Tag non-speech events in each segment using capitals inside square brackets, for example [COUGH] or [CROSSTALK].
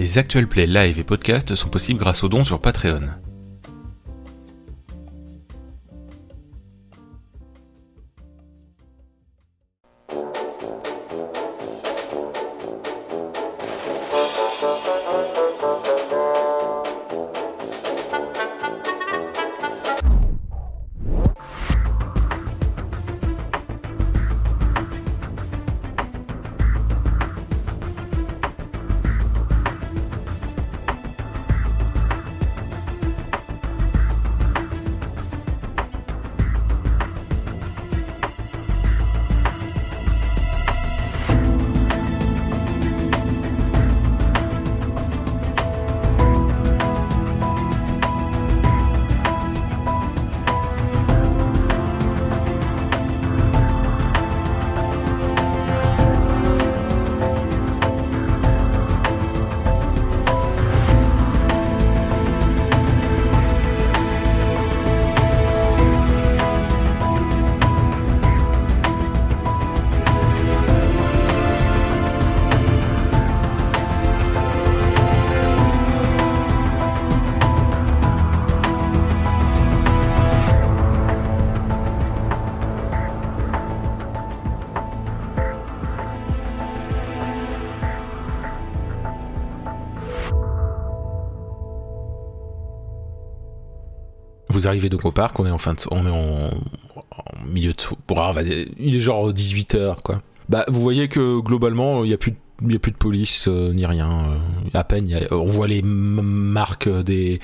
Les actuels plays live et podcasts sont possibles grâce aux dons sur Patreon. Arrivez donc au parc, on est en fin de, on est en, milieu de, bon, il est genre 18 h quoi. Bah, vous voyez que globalement, il y a plus de il y a plus de police euh, ni rien. euh, à peine, on voit les marques des,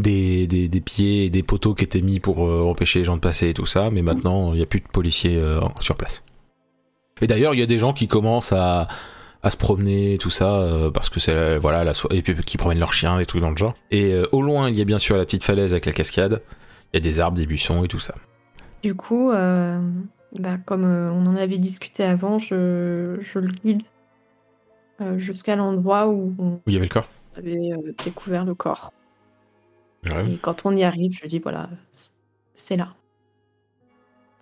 des, des, pieds et des poteaux qui étaient mis pour euh, empêcher les gens de passer et tout ça, mais maintenant, il n'y a plus de policiers sur place. Et d'ailleurs, il y a des gens qui commencent à, à se promener, tout ça, parce que c'est voilà la soirée, et puis qui promènent leurs chiens, des trucs dans le genre. Et au loin, il y a bien sûr la petite falaise avec la cascade. Il y a des arbres, des buissons et tout ça. Du coup, euh, bah, comme euh, on en avait discuté avant, je, je le guide euh, jusqu'à l'endroit où on Où il y avait le corps avait euh, découvert le corps. Ouais. Et quand on y arrive, je dis voilà, c'est là.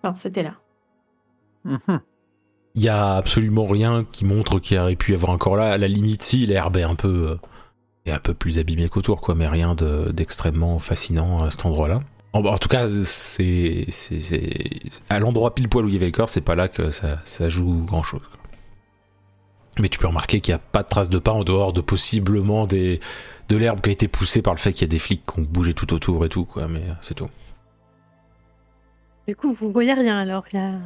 Enfin, c'était là. Mhm. Il y a absolument rien qui montre qu'il aurait pu y avoir un corps là. À la limite, si l'herbe est un peu, euh, est un peu plus abîmée qu'autour, quoi, mais rien de- d'extrêmement fascinant à cet endroit-là. En, en tout cas, c'est à l'endroit pile poil où il y avait le corps, c'est pas là que ça, ça joue grand-chose. quoi. Mais tu peux remarquer qu'il n'y a pas de traces de pas en dehors de possiblement des, de l'herbe qui a été poussée par le fait qu'il y a des flics qui ont bougé tout autour et tout, quoi, mais c'est tout. Du coup, vous voyez rien alors Il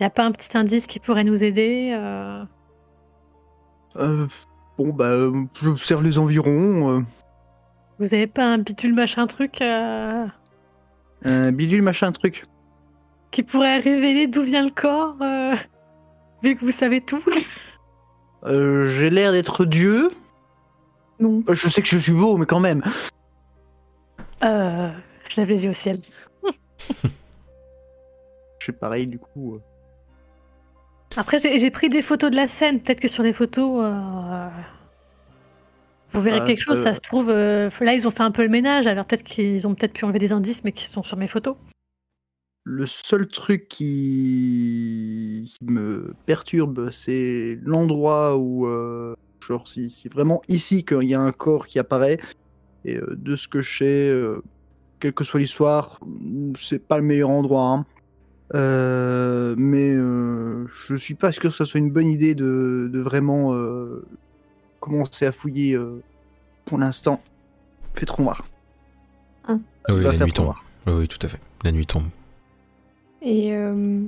n'y a pas un petit indice qui pourrait nous aider euh, Euh, bon, bah, euh, j'observe les environs. euh, Vous avez pas un bidule machin truc euh, un bidule, machin, truc. qui pourrait révéler d'où vient le corps euh, Vu que vous savez tout? Euh, J'ai l'air d'être Dieu. Non. Je sais que je suis beau, mais quand même. Euh, je lève les yeux au ciel. [LAUGHS] Je suis pareil, du coup. euh. Après, j'ai pris des photos de la scène. Peut-être que sur les photos, vous verrez Ah, quelque chose. Ça se trouve, euh, là, ils ont fait un peu le ménage. Alors peut-être qu'ils ont peut-être pu enlever des indices, mais qui sont sur mes photos. Le seul truc qui, qui me perturbe, c'est l'endroit où, euh, genre, si, si vraiment ici qu'il y a un corps qui apparaît, et euh, de ce que je sais, quelle que soit l'histoire, c'est pas le meilleur endroit. hein. Euh, mais euh, je suis pas sûr que ce soit une bonne idée de, de vraiment euh, commencer à fouiller euh, pour l'instant. Fait trop noir. Oui, la nuit tombe. Oui, oui, tout à fait. La nuit tombe. Et euh,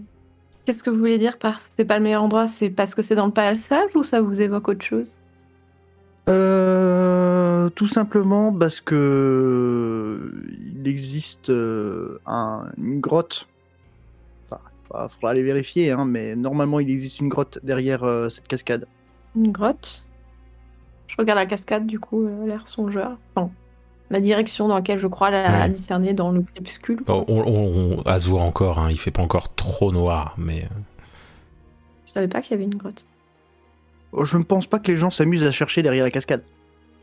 qu'est-ce que vous voulez dire par c'est pas le meilleur endroit? C'est parce que c'est dans le passage ou ça vous évoque autre chose? Euh, tout simplement parce que il existe un- une grotte. Enfin, il faudra aller vérifier, hein, mais normalement il existe une grotte derrière euh, cette cascade. Une grotte? Je regarde la cascade, du coup, euh, l'air songeur. Enfin, la direction dans laquelle je crois la Ouais. discerner dans le crépuscule. Bon, on, on- on- à se voir encore, hein, il fait pas encore trop noir, mais euh, Je savais pas qu'il y avait une grotte? Oh, Je ne pense pas que les gens s'amusent à chercher derrière la cascade.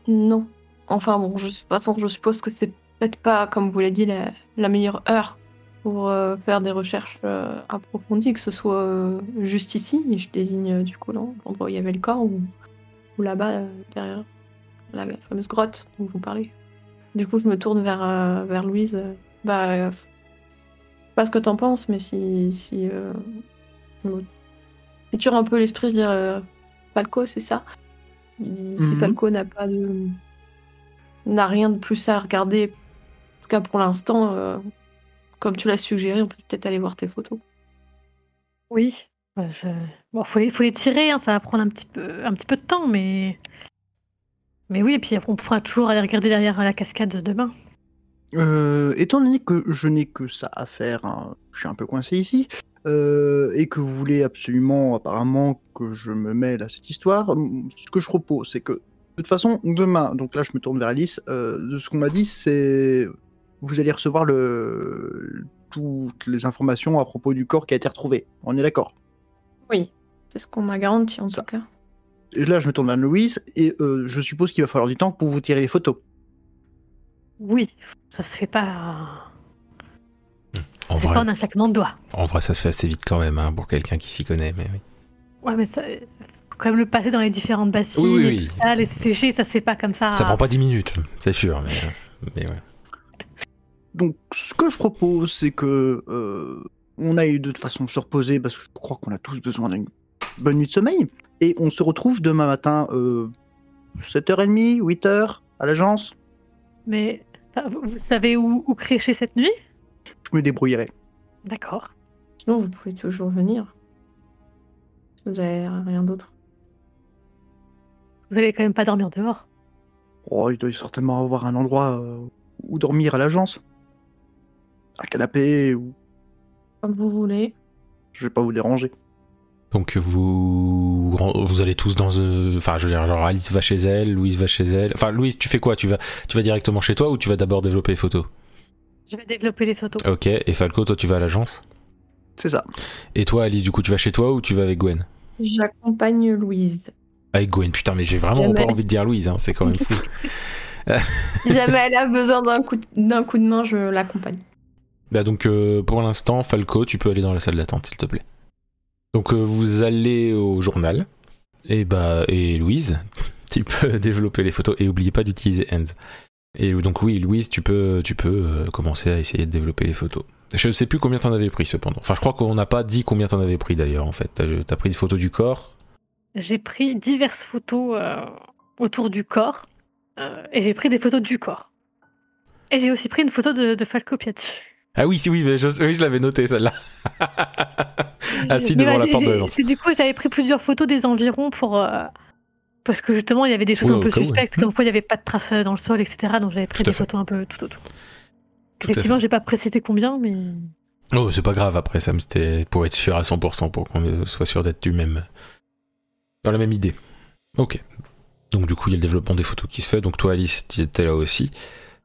Non. Enfin bon, je, de toute façon, je suppose que c'est peut-être pas, comme vous l'avez dit, la, la meilleure heure pour euh, faire des recherches euh, approfondies, que ce soit euh, juste ici, et je désigne euh, du coup l'en- l'endroit où il y avait le corps, ou, ou là-bas, euh, derrière, la fameuse grotte dont vous parlez. Du coup, je me tourne vers, euh, vers Louise. euh, Bah, euh, je sais pas ce que t'en penses, mais si. Si, euh, si tu un peu l'esprit de dire euh, Falco, c'est ça? Si, si Mhm. Falco n'a pas de. n'a rien de plus à regarder, en tout cas pour l'instant, euh, comme tu l'as suggéré, on peut peut-être aller voir tes photos. Oui. Bon, faut les, faut les tirer, hein, ça va prendre un petit peu, un petit peu de temps, mais. Mais oui, et puis on pourra toujours aller regarder derrière la cascade demain. Euh, étant donné que je n'ai que ça à faire, hein, je suis un peu coincé ici, euh, et que vous voulez absolument, apparemment, que je me mêle à cette histoire, ce que je propose, c'est que, de toute façon, demain, donc là je me tourne vers Alice, euh, de ce qu'on m'a dit, c'est vous allez recevoir le... toutes les informations à propos du corps qui a été retrouvé. On est d'accord Oui, c'est ce qu'on m'a garanti en tout cas. Et Là, je me tourne vers Louise, et euh, je suppose qu'il va falloir du temps pour vous tirer les photos. Oui, ça se fait pas. En C'est vrai, pas en un claquement de doigts. en vrai, ça se fait assez vite quand même hein, pour quelqu'un qui s'y connaît. Mais oui. Ouais, mais ça. Faut quand même le passer dans les différentes bassines, Oui, oui, et oui. tout ça, les sécher, ça se fait pas comme ça. Ça prend pas 10 minutes, c'est sûr. Mais, mais ouais. Donc, ce que je propose, c'est que euh, on aille de toute façon se reposer parce que je crois qu'on a tous besoin d'une bonne nuit de sommeil. Et on se retrouve demain matin, euh, 7h30, 8h, à l'agence. Mais vous savez où, où crécher cette nuit? Je me débrouillerai. D'accord. Sinon, vous pouvez toujours venir. Si Vous avez rien d'autre. Vous allez quand même pas dormir dehors. Oh, il doit certainement avoir un endroit euh, où dormir à l'agence. Un canapé, ou Comme vous voulez. je vais pas vous déranger. Donc vous vous allez tous dans euh, enfin je veux dire genre Alice va chez elle, Louise va chez elle. Enfin Louise, tu fais quoi? Tu vas tu vas directement chez toi ou tu vas d'abord développer les photos? Je vais développer les photos. OK, et Falco toi tu vas à l'agence? C'est ça. Et toi Alice, du coup tu vas chez toi ou tu vas avec Gwen? J'accompagne Louise. Avec Gwen, putain mais j'ai vraiment Jamais. pas envie de dire Louise hein, c'est quand même fou. Si [LAUGHS] [LAUGHS] jamais elle a besoin d'un coup, d'un coup de main, je l'accompagne. Bah donc euh, pour l'instant Falco, tu peux aller dans la salle d'attente s'il te plaît. Donc euh, vous allez au journal et bah et Louise, [LAUGHS] tu peux [LAUGHS] développer les photos et oubliez pas d'utiliser Hands. Et donc oui, Louise, tu peux tu peux euh, commencer à essayer de développer les photos. Je sais plus combien t'en avais pris cependant. Enfin, je crois qu'on n'a pas dit combien t'en avais pris d'ailleurs en fait. T'as as pris des photos du corps. J'ai pris diverses photos autour du corps et j'ai pris des photos du corps. Et j'ai aussi pris une photo de, de Falco Piatti. Ah oui, si oui, mais je, oui, je l'avais noté celle-là. Assis Mais devant la porte de l'agence. Du coup, j'avais pris plusieurs photos des environs pour. euh, parce que justement, il y avait des choses Oui, un peu suspectes, ouais. comme quoi il n'y avait pas de traces euh, dans le sol, etc. Donc j'avais pris des fait. photos un peu tout autour. Tout Effectivement, j'ai pas précisé combien, mais. Oh, c'est pas grave après, ça me c'était pour être sûr à 100% pour qu'on soit sûr d'être du même dans la même idée. Ok. Donc du coup, il y a le développement des photos qui se fait. Donc toi, Alice, tu étais là aussi.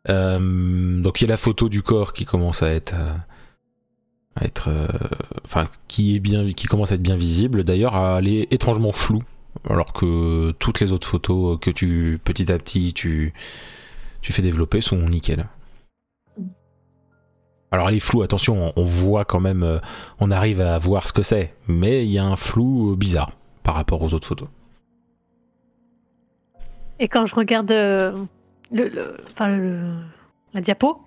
Euh, donc il y a la photo du corps qui commence à être, euh, euh, enfin, qui est bien, qui commence à être bien visible. D'ailleurs, à aller étrangement floue, alors que toutes les autres photos que tu petit à petit tu tu fais développer sont nickel. Alors elle est floue, attention, on voit quand même, on arrive à voir ce que c'est, mais il y a un flou bizarre par rapport aux autres photos. Et quand je regarde le, le- enfin, le- la diapo,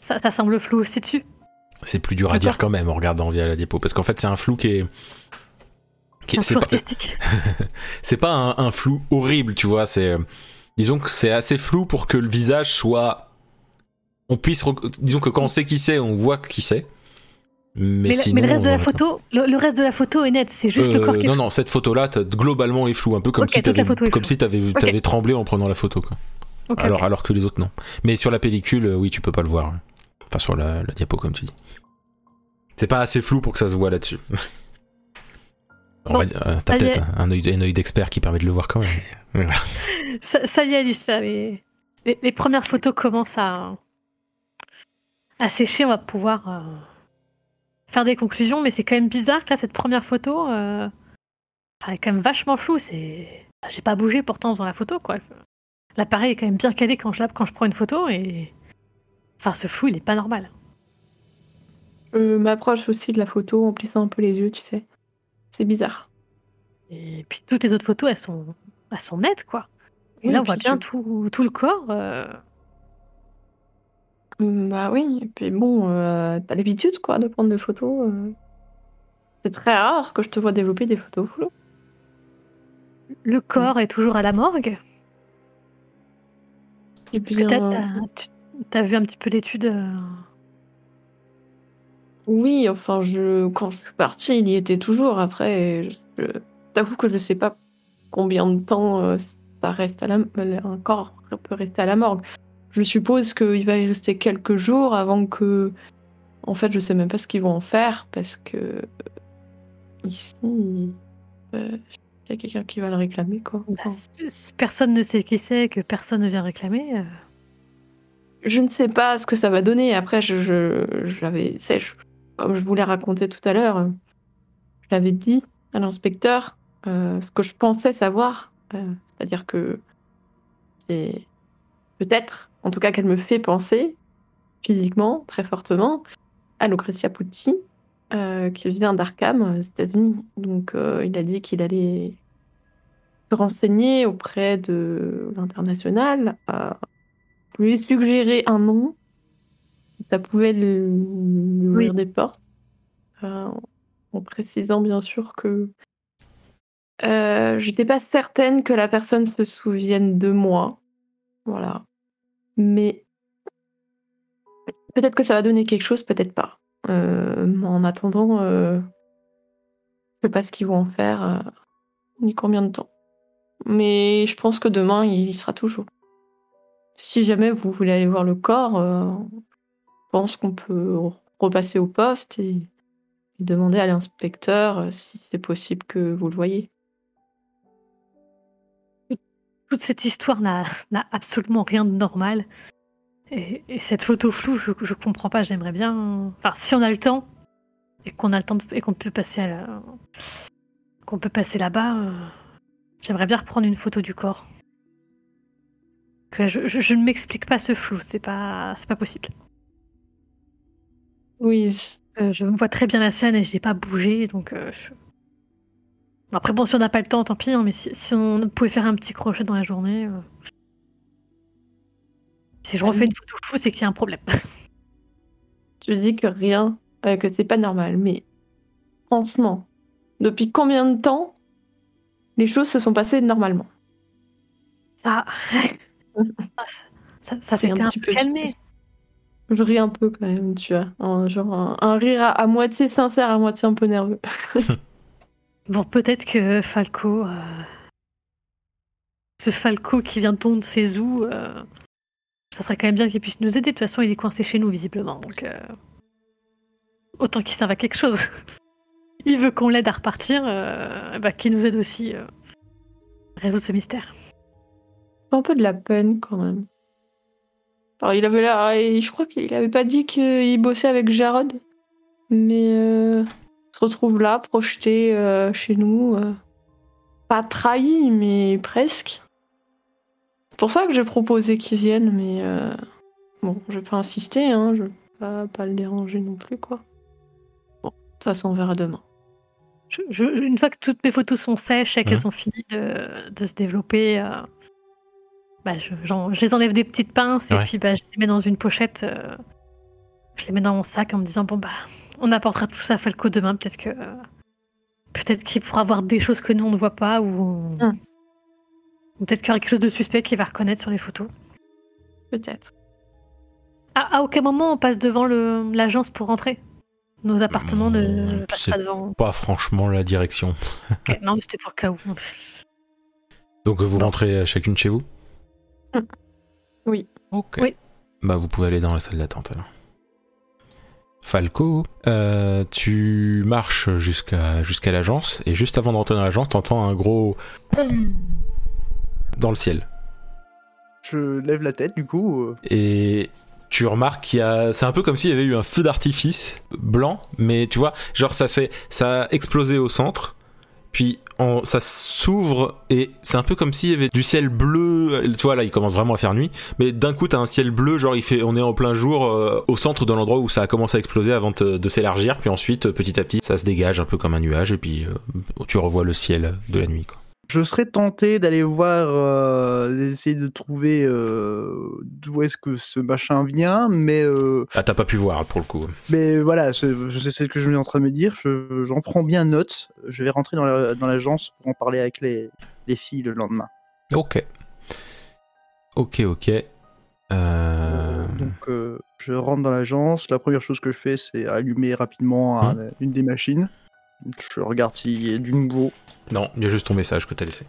ça, ça semble flou aussi dessus. C'est plus dur à dire quand même en regardant via la diapo, parce qu'en fait c'est un flou qui est... qui est- Un c'est flou pas, artistique. [LAUGHS] c'est pas un, un flou horrible, tu vois, c'est... euh, Disons que c'est assez flou pour que le visage soit... On puisse... Disons que quand on sait qui c'est, on voit qui c'est. Mais, Mais, le- sinon, mais le reste de la photo, le, le reste de la photo est net. C'est juste le Euh, corps qui est non, flou. non, cette photo-là, globalement, est floue, un peu comme si t'avais, est comme si t'avais tremblé en prenant la photo, quoi. Alors, que les autres, non. Mais sur la pellicule, euh, oui, tu peux pas le voir. Enfin, sur la, la diapo, comme tu dis. C'est pas assez flou pour que ça se voit là-dessus. [LAUGHS] On Bon, va dire, euh, t'as peut-être un œil, un œil d'expert qui permet de le voir quand même. [LAUGHS] Voilà. Ça, ça y est, Alice, là, les, les, les premières photos commencent à, à sécher. On va pouvoir euh, faire des conclusions, mais c'est quand même bizarre que là, cette première photo, euh, elle est quand même vachement floue. C'est, j'ai pas bougé pourtant dans la photo, quoi. L'appareil est quand même bien calé quand je, la- quand je prends une photo et, enfin, ce flou, il est pas normal. Je m'approche aussi de la photo en plissant un peu les yeux, tu sais. C'est bizarre. Et puis toutes les autres photos, elles sont, elles sont nettes, quoi. Et Oui, là, on voit bien tout, tout le corps. euh, Mm, Bah oui, et puis bon, euh, t'as l'habitude quoi de prendre des photos. euh. C'est très rare que je te vois développer des photos floues. Le corps est toujours à la morgue. Et puis, que t'as, euh, vu un petit peu l'étude. euh, oui, enfin, je, quand je suis partie, il y était toujours. Après, je, je t'avoue que je sais pas combien de temps euh, ça reste à la, un corps peut rester à la morgue. Je suppose qu'il va y rester quelques jours avant que. En fait, je sais même pas ce qu'ils vont en faire parce que euh, ici, euh, il y a quelqu'un qui va le réclamer quoi. bah, si- personne ne sait qui c'est, que personne ne vient réclamer. euh, Je ne sais pas ce que ça va donner. Après, je, je, je l'avais, je- comme je vous l'ai raconté tout à l'heure, je l'avais dit à l'inspecteur euh, ce que je pensais savoir. Euh, C'est-à-dire que c'est peut-être, en tout cas, qu'elle me fait penser physiquement, très fortement, à Lucretia Pucci, euh, qui vient d'Arkham, aux États-Unis. Donc, euh, il a dit qu'il allait se renseigner auprès de l'international. euh, je lui ai suggéré un nom. Ça pouvait lui ouvrir des portes. Euh, en précisant bien sûr que euh, j'étais pas certaine que la personne se souvienne de moi. Voilà. Mais peut-être que ça va donner quelque chose, peut-être pas. Euh, en attendant, euh, je sais pas ce qu'ils vont en faire, euh, ni combien de temps. Mais je pense que demain, il y sera toujours. Si jamais vous voulez aller voir le corps, je pense qu'on peut repasser au poste et, et demander à l'inspecteur si c'est possible que vous le voyez. toute cette histoire n'a absolument rien de normal. Et, et cette photo floue, je, je comprends pas. J'aimerais bien. Enfin, si on a le temps et qu'on a le temps de- et qu'on peut passer à la- qu'on peut passer là-bas, euh, j'aimerais bien reprendre une photo du corps. Que je, je- je ne m'explique pas ce flou. C'est pas, c'est pas possible. Louise, Euh, je me vois très bien la scène et j'ai pas bougé, donc. euh, je- Après, bon, si on n'a pas le temps, tant pis. hein, mais si, si on pouvait faire un petit crochet dans la journée. Si je refais une photo floue, c'est qu'il y a un problème. [LAUGHS] tu dis que rien, euh, que c'est pas normal, mais franchement, depuis combien de temps les choses se sont passées normalement? Ça. [LAUGHS] Ça, ça un petit peu calmé. Je ris un peu quand même, tu vois. Un, genre un, un rire à, à moitié sincère, à moitié un peu nerveux. [LAUGHS] Bon, peut-être que Falco. euh, Ce Falco qui vient de ses ou euh, ça serait quand même bien qu'il puisse nous aider. De toute façon, il est coincé chez nous, visiblement. Donc. euh, Autant qu'il serve à quelque chose. [LAUGHS] il veut qu'on l'aide à repartir, euh, bah, qu'il nous aide aussi euh, à résoudre ce mystère. un peu de la peine quand même. Alors il avait et je crois qu'il avait pas dit qu'il bossait avec Jarod, mais il se retrouve là, projeté chez nous, pas trahi, mais presque. C'est pour ça que j'ai proposé qu'il vienne, mais euh, bon, je vais pas insister, hein, je vais pas, pas le déranger non plus, quoi. Bon, de toute façon, on verra demain. Je- je- une fois que toutes mes photos sont sèches et qu'elles Mhm. ont fini de, de se développer, euh, bah, je, j'en- je les enlève des petites pinces et puis bah, je les mets dans une pochette. euh, je les mets dans mon sac en me disant bon bah on apportera tout ça à Falco demain. Peut-être que euh, peut-être qu'il pourra voir des choses que nous on ne voit pas ou, ou peut-être qu'il y aura quelque chose de suspect qu'il va reconnaître sur les photos. Peut-être. À, à aucun moment on passe devant l'agence pour rentrer. Nos appartements ne Mmh, passent pas devant. Pas franchement la direction. [LAUGHS] Non, mais c'était pour le cas où. Donc vous Non. rentrez chacune chez vous? [LAUGHS] Oui. Ok. Oui. Bah vous pouvez aller dans la salle d'attente alors. Falco, euh, tu marches jusqu'à jusqu'à l'agence et juste avant de rentrer dans l'agence, t'entends un gros dans le ciel. Je lève la tête du coup. euh, Et tu remarques qu'il y a. C'est un peu comme s'il y avait eu un feu d'artifice blanc, mais tu vois, genre ça s'est ça a explosé au centre, puis on- ça s'ouvre et c'est un peu comme s'il y avait du ciel bleu. Tu vois, là il commence vraiment à faire nuit, mais d'un coup t'as un ciel bleu, genre il fait, on est en plein jour euh, au centre de l'endroit où ça a commencé à exploser avant de, de s'élargir, puis ensuite petit à petit ça se dégage un peu comme un nuage et puis euh, tu revois le ciel de la nuit. Quoi. Je serais tenté d'aller voir, euh, d'essayer de trouver euh, d'où est-ce que ce machin vient, mais, euh, Ah, t'as pas pu voir pour le coup. mais voilà, c'est je sais ce que je suis en train de me dire. je- J'en prends bien note. Je vais rentrer dans la- dans l'agence pour en parler avec les, les filles le lendemain. Ok. Ok, ok. Euh, Donc, je rentre dans l'agence. La première chose que je fais, c'est allumer rapidement un- Mmh. une des machines. Je regarde s'il y a du nouveau. Non, il y a juste ton message que t'as laissé.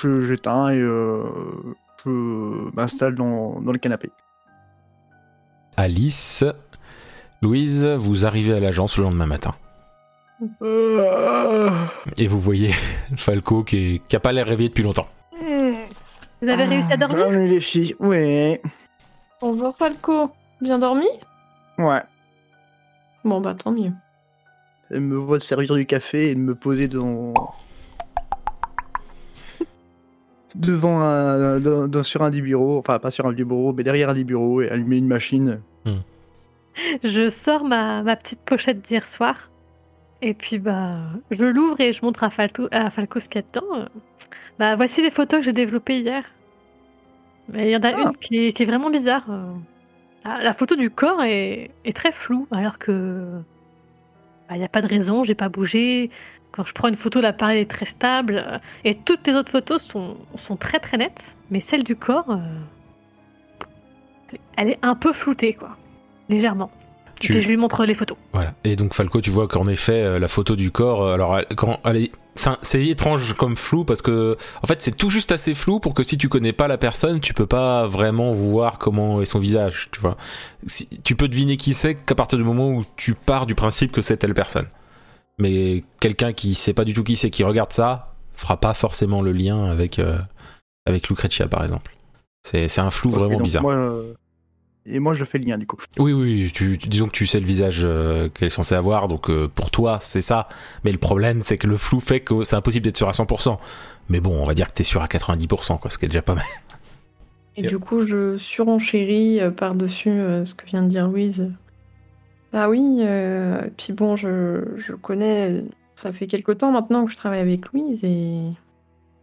Je j'éteins et euh, je m'installe dans, dans le canapé. Alice, Louise, vous arrivez à l'agence le lendemain matin. Euh, Et vous voyez [LAUGHS] Falco qui, est, qui a pas l'air réveillé depuis longtemps. Vous avez réussi à dormir? Bienvenue les filles. Ouais. Bonjour Falco. Bien dormi? Ouais. Bon bah tant mieux. Elle me voit servir du café et me poser dans... devant un, dans- dans- sur un des bureaux, enfin pas sur un vieux bureau, mais derrière un des bureaux et allumer une machine. Je sors ma, ma petite pochette d'hier soir. Et puis, bah, je l'ouvre et je montre à Falco, à Falco ce qu'il y a dedans. Bah, voici les photos que j'ai développées hier. Mais il y en a Ah. une qui est, qui est vraiment bizarre. euh. La, la photo du corps est, est très floue, alors que. Bah, Il n'y a pas de raison, j'ai pas bougé. Quand je prends une photo, l'appareil est très stable. euh, Et toutes les autres photos sont, sont très très nettes. Mais celle du corps, euh, elle est un peu floutée, quoi. Légèrement. Tu- Et puis je lui montre les photos. Voilà. Et donc Falco, tu vois qu'en effet, euh, la photo du corps, alors quand elle est, c'est étrange comme flou parce que en fait c'est tout juste assez flou pour que si tu connais pas la personne, tu peux pas vraiment voir comment est son visage, tu vois. Si, tu peux deviner qui c'est qu'à partir du moment où tu pars du principe que c'est telle personne. Mais quelqu'un qui sait pas du tout qui c'est, qui regarde ça, fera pas forcément le lien avec euh, avec Lucrezia par exemple. C'est un flou vraiment bizarre. moi, euh, Et moi je fais le lien du coup. Oui, oui, tu, tu- disons que tu sais le visage euh, qu'elle est censée avoir, donc euh, pour toi, c'est ça. Mais le problème, c'est que le flou fait que c'est impossible d'être sûr à 100%. Mais bon, on va dire que t'es sûr à 90%, quoi, ce qui est déjà pas mal. Et Yep. du coup, je surenchéris euh, par-dessus euh, ce que vient de dire Louise. Ah oui, euh, puis bon, je, je connais, ça fait quelque temps maintenant que je travaille avec Louise et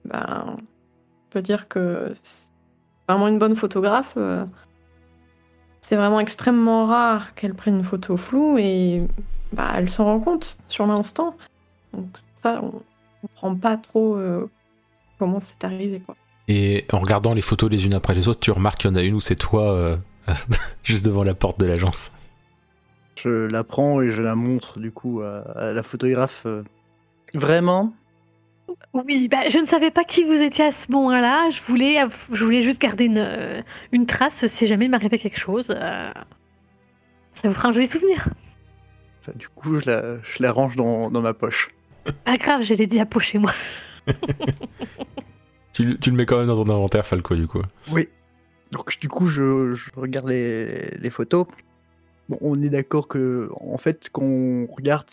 bah, on peut dire que c'est vraiment une bonne photographe. C'est vraiment extrêmement rare qu'elle prenne une photo floue et bah, elle s'en rend compte sur l'instant. Donc ça, on comprend pas trop euh, comment c'est arrivé quoi. Et en regardant les photos les unes après les autres, tu remarques qu'il y en a une où c'est toi euh, [LAUGHS] juste devant la porte de l'agence. Je la prends et je la montre du coup à, à la photographe. euh. Vraiment Oui, bah, je ne savais pas qui vous étiez à ce moment-là. Je voulais, je voulais juste garder une, euh, une trace si jamais il m'arrivait quelque chose. euh, Ça vous fera un joli souvenir. Enfin, Du coup, je la, je la range dans, dans ma poche. Pas grave, j'ai les diapos chez moi. [LAUGHS] Tu, le- tu le mets quand même dans ton inventaire, Falco, du coup. Oui. Donc du coup, je, je regarde les, les photos. Bon, on est d'accord que, en fait, quand on regarde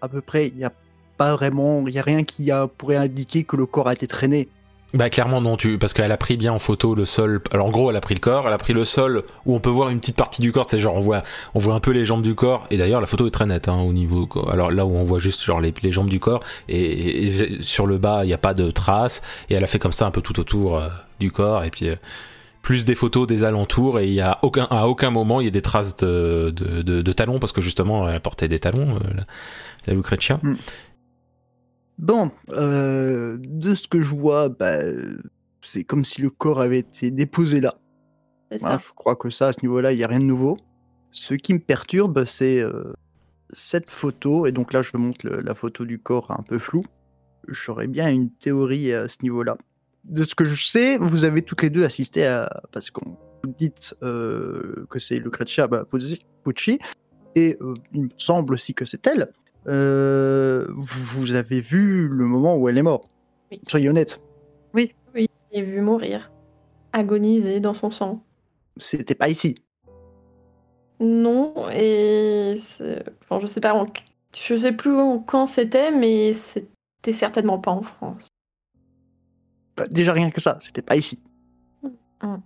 à peu près, il n'y a pas vraiment, il n'y a rien qui a, pourrait indiquer que le corps a été traîné. Bah clairement non, tu parce qu'elle a pris bien en photo le sol. Alors en gros, elle a pris le corps, elle a pris le sol où on peut voir une petite partie du corps. C'est genre on voit, on voit un peu les jambes du corps. Et d'ailleurs la photo est très nette hein, au niveau. Alors là où on voit juste genre les, les jambes du corps et, et sur le bas il n'y a pas de traces. Et elle a fait comme ça un peu tout autour euh, du corps et puis. euh, plus des photos des alentours et il y a aucun à aucun moment il y a des traces de, de, de- de talons parce que justement elle portait des talons euh, la, la Lucrezia. Bon, euh, de ce que je vois, bah, c'est comme si le corps avait été déposé là. Voilà, je crois que ça, à ce niveau-là, il n'y a rien de nouveau. Ce qui me perturbe, c'est euh, cette photo, et donc là, je montre le- la photo du corps un peu floue. J'aurais bien une théorie à ce niveau-là. De ce que je sais, vous avez toutes les deux assisté à. Parce qu'on vous dites euh, que c'est Lucrezia bah, Pucci- et il me semble aussi que c'est elle. Euh, vous avez vu le moment où elle est morte. Oui. Soyez honnête, J'ai vu mourir, agoniser dans son sang. c'était pas ici. Non, et enfin, je sais pas, en- je sais plus en- quand c'était, mais c'était certainement pas en France. Bah, déjà rien que ça, c'était pas ici. Mm.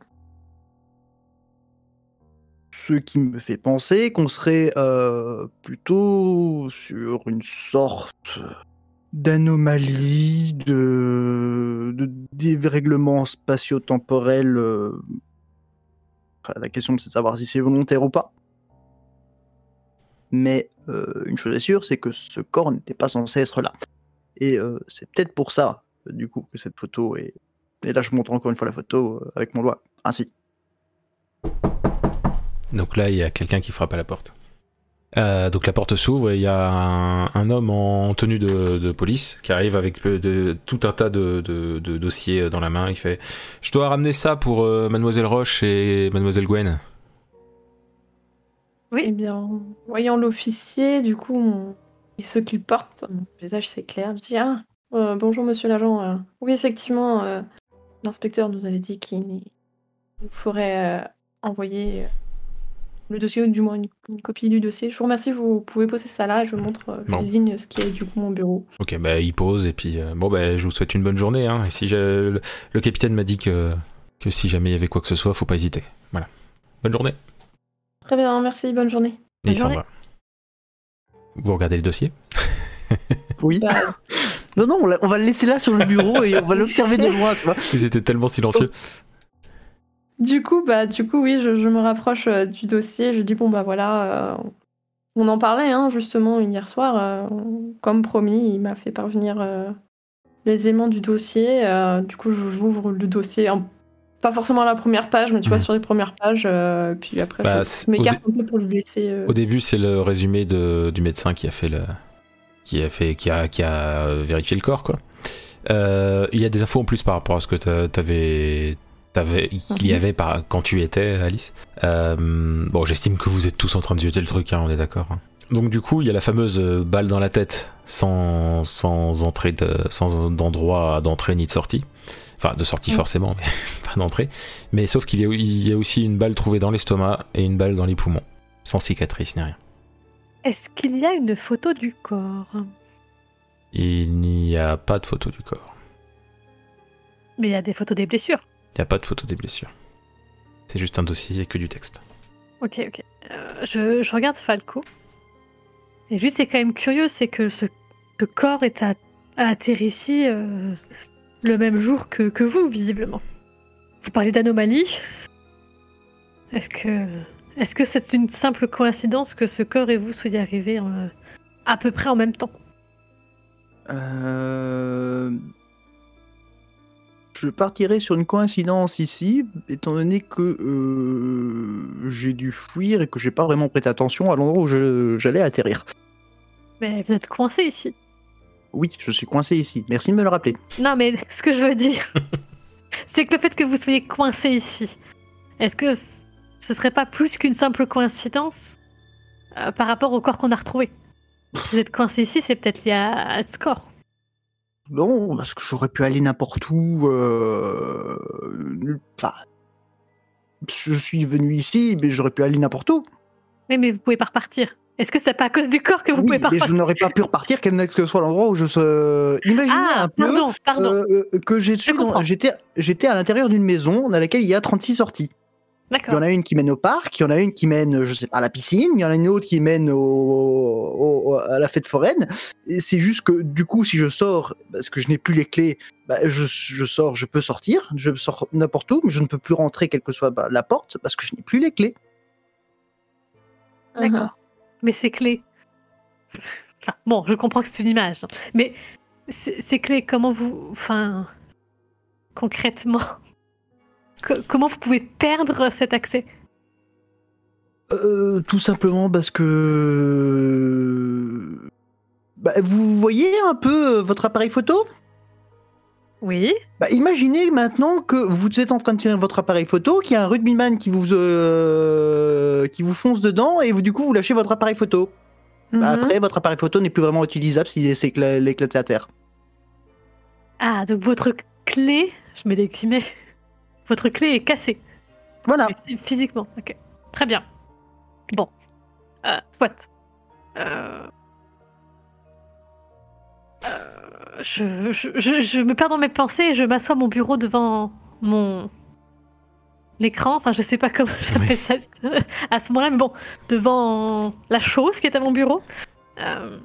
Ce qui me fait penser qu'on serait euh, plutôt sur une sorte d'anomalies, de, dérèglements spatio-temporels. euh, la question c'est de savoir si c'est volontaire ou pas. Mais euh, une chose est sûre, c'est que ce corps n'était pas censé être là. Et c'est peut-être pour ça, du coup, que cette photo est. Et là, je montre encore une fois la photo avec mon doigt. Ainsi. Donc là, il y a quelqu'un qui frappe à la porte. Euh, donc la porte s'ouvre et il y a un, un homme en tenue de, de police qui arrive avec de- de- tout un tas de, de- de dossiers dans la main. Il fait Je dois ramener ça pour euh, Mademoiselle Roche et Mademoiselle Gwen. Oui. Eh bien, voyant l'officier, du coup, on- et ce qu'il porte, mon visage s'éclaire. Je dis Ah, euh, bonjour monsieur l'agent. euh, oui, effectivement, euh, l'inspecteur nous avait dit qu'il nous ferait euh, envoyer euh, le dossier, ou du moins une, une copie du dossier. Je vous remercie, vous pouvez poser ça là. Je vous montre, euh, je Bon. désigne ce qui est du coup mon bureau. Ok, bah il pose et puis euh, bon, bah je vous souhaite une bonne journée. Hein. Et si le, le capitaine m'a dit que, que si jamais il y avait quoi que ce soit, faut pas hésiter. Voilà. Bonne journée. Très bien, merci, bonne journée. Et il s'en va. Vous regardez le dossier? [LAUGHS] Oui. Bah, Non, non, on, va le laisser là sur le bureau et on va l'observer de loin, tu vois. Ils étaient tellement silencieux. Du coup, bah, du coup, oui, je, je me rapproche euh, du dossier. Je dis bon bah voilà, euh, on en parlait hein, justement hier soir. euh, comme promis, il m'a fait parvenir euh, les éléments du dossier. euh, du coup, je- j'ouvre le dossier, pas forcément à la première page, mais tu vois Mhm. sur les premières pages. euh, puis après, Bah, je m'écarte au un peu pour lui laisser. euh, Au début, c'est le résumé de, du médecin qui a fait le, qui a fait, qui a, qui a euh, vérifié le corps, quoi. Euh, il y a des infos en plus par rapport à ce que t'a- t'avais, qu'il y Mhm. avait par, quand tu y étais, Alice. Euh, bon, j'estime que vous êtes tous en train de zioter le truc, hein, on est d'accord. hein. Donc du coup, il y a la fameuse euh, balle dans la tête, sans, sans entrée, de, sans d'endroit d'entrée ni de sortie. Enfin, de sortie Mhm. forcément, mais [LAUGHS] pas d'entrée. Mais sauf qu'il y, a, il y a aussi une balle trouvée dans l'estomac et une balle dans les poumons, sans cicatrice ni rien. Est-ce qu'il y a une photo du corps? Il n'y a pas de photo du corps. Mais il y a des photos des blessures. Il n'y a pas de photo des blessures. C'est juste un dossier et que du texte. Ok, ok. Euh, je, je regarde Falco. Et juste, c'est quand même curieux, c'est que ce, ce corps est à, a atterri ici euh, le même jour que, que vous, visiblement. Vous parlez d'anomalie. Est-ce que est-ce que c'est une simple coïncidence que ce corps et vous soyez arrivés euh, à peu près en même temps? Euh, Je partirai sur une coïncidence ici, étant donné que euh, j'ai dû fuir et que j'ai pas vraiment prêté attention à l'endroit où j'allais atterrir. Mais vous êtes coincé ici. Oui, je suis coincé ici. Merci de me le rappeler. Non, mais [LAUGHS] ce que je veux dire, [LAUGHS] c'est que le fait que vous soyez coincé ici, est-ce que ce serait pas plus qu'une simple coïncidence euh, par rapport au corps qu'on a retrouvé? Si Vous êtes coincé ici, c'est peut-être lié à, à ce corps. Non, parce que j'aurais pu aller n'importe où. euh, Enfin, je suis venu ici, mais j'aurais pu aller n'importe où. Mais, mais vous pouvez pas repartir. Est-ce que c'est pas à cause du corps que vous oui, pouvez pas mais je repartir n'aurais pas pu repartir, quel que soit l'endroit où je se. Imaginez Ah, un peu pardon, pardon. euh, euh, que j'étais à l'intérieur d'une maison dans laquelle il y a 36 sorties. Il y en a une qui mène au parc, il y en a une qui mène, je sais pas, à la piscine, il y en a une autre qui mène au, au- à la fête foraine. C'est juste que, du coup, si je sors, parce que je n'ai plus les clés, bah, je, je sors, je peux sortir, je sors n'importe où, mais je ne peux plus rentrer, quelle que soit bah, la porte, parce que je n'ai plus les clés. D'accord. Mais ces clés. Enfin, bon, je comprends que c'est une image. hein. Mais ces clés, comment vous. Enfin. Concrètement. Co- comment vous pouvez perdre cet accès? Euh, tout simplement parce que. Bah, vous voyez un peu euh, votre appareil photo? Oui. Bah, imaginez maintenant que vous êtes en train de tirer votre appareil photo, qu'il y a un rugbyman qui vous, euh, qui vous fonce dedans et vous, du coup vous lâchez votre appareil photo. Bah, Mhm. après, votre appareil photo n'est plus vraiment utilisable s'il s'est écla- éclaté à terre. Ah, donc votre clé. Je mets des guillemets. Votre clé est cassée. Voilà. Physiquement. Ok. Très bien. Bon. Euh, soit. Euh... Euh, je, je, je, je me perds dans mes pensées et je m'assois à mon bureau devant mon l'écran. Enfin, je sais pas comment [LAUGHS] j'appelle Oui. ça à ce moment-là, mais bon, devant la chose qui est à mon bureau. Euh,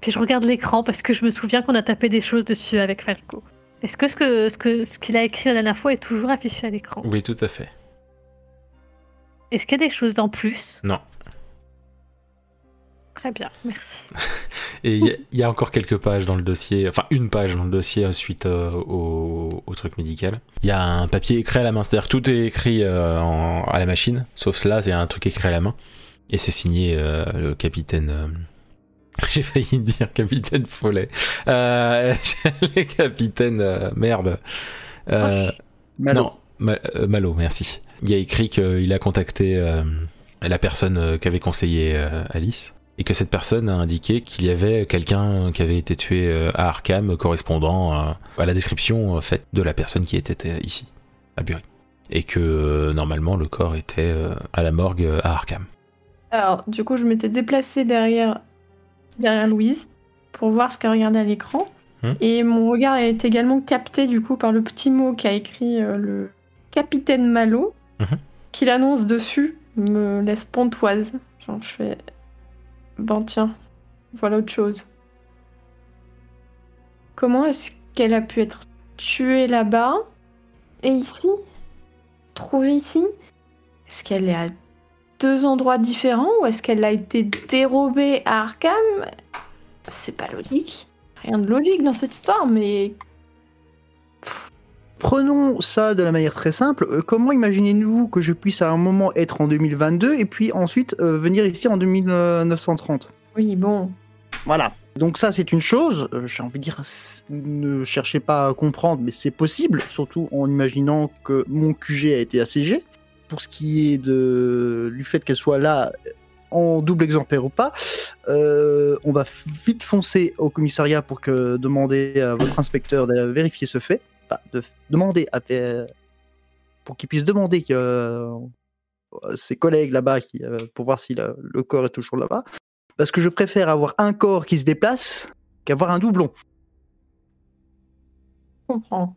Puis je regarde l'écran parce que je me souviens qu'on a tapé des choses dessus avec Falco. Est-ce que ce que ce que ce qu'il a écrit la dernière fois est toujours affiché à l'écran? Oui, tout à fait. Est-ce qu'il y a des choses en plus? Non. Très bien, merci. [LAUGHS] Et il y a- il y, a encore quelques pages dans le dossier, enfin une page dans le dossier suite euh, au, au truc médical. Il y a un papier écrit à la main, c'est-à-dire que tout est écrit euh, en- à la machine, sauf cela, c'est un truc écrit à la main. Et c'est signé euh, le capitaine. Euh, [LAUGHS] J'ai failli dire capitaine Follet. Euh, [LAUGHS] le capitaine. euh, merde. Euh, Malo. non, Ma- euh, Malo, merci. Il y a écrit qu'il a contacté euh, la personne euh, qu'avait conseillé euh, Alice et que cette personne a indiqué qu'il y avait quelqu'un qui avait été tué euh, à Arkham correspondant euh, à la description euh, faite de la personne qui était euh, ici, à Bury. Et que euh, normalement le corps était euh, à la morgue euh, à Arkham. Alors, du coup, je m'étais déplacée derrière, derrière Louise pour voir ce qu'elle regardait à l'écran. Hmm. Et mon regard est également capté, du coup, par le petit mot qu'a écrit euh, le capitaine Malo, Mhm. qu'il annonce dessus, me laisse pontoise. Genre, je fais. Bon, tiens, voilà autre chose. Comment est-ce qu'elle a pu être tuée là-bas? Et ici? Trouvée ici? Est-ce qu'elle est à deux endroits différents ou est-ce qu'elle a été dérobée à Arkham? C'est pas logique. Rien de logique dans cette histoire, mais Prenons ça de la manière très simple. Euh, comment imaginez-vous que je puisse à un moment être en 2022 et puis ensuite euh, venir ici en 2930 oui, bon. Voilà. Donc ça c'est une chose, Euh, j'ai envie de dire, ne cherchez pas à comprendre, mais c'est possible, surtout en imaginant que mon QG a été assiégé. Pour ce qui est de, du fait qu'elle soit là en double exemplaire ou pas, euh, on va vite foncer au commissariat pour que demander à votre inspecteur de vérifier ce fait, de demander pour qu'il puisse demander que euh, ses collègues là-bas euh, pour voir si le corps est toujours là-bas parce que je préfère avoir un corps qui se déplace qu'avoir un doublon. Je comprends.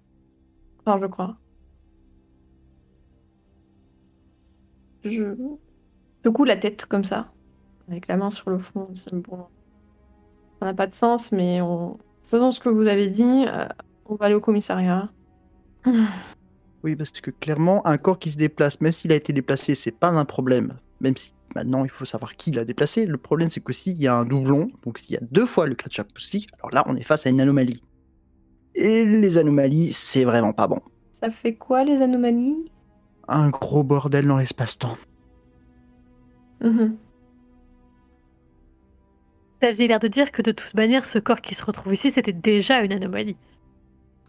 Enfin, je crois. Je secoue la tête comme ça, avec la main sur le front. c'est Bon. Ça n'a pas de sens, mais on... faisons ce que vous avez dit. euh, on va aller au commissariat. [SIGHS] Oui, parce que clairement, un corps qui se déplace, même s'il a été déplacé, c'est pas un problème. Même si maintenant il faut savoir qui l'a déplacé. Le problème, c'est que s'il y a un doublon, donc s'il y a deux fois le Kretschmer acoustique, alors là, on est face à une anomalie. Et les anomalies, c'est vraiment pas bon. Ça fait quoi les anomalies? Un gros bordel dans l'espace-temps. Mhm. Vous aviez l'air de dire que de toute manière, ce corps qui se retrouve ici, c'était déjà une anomalie.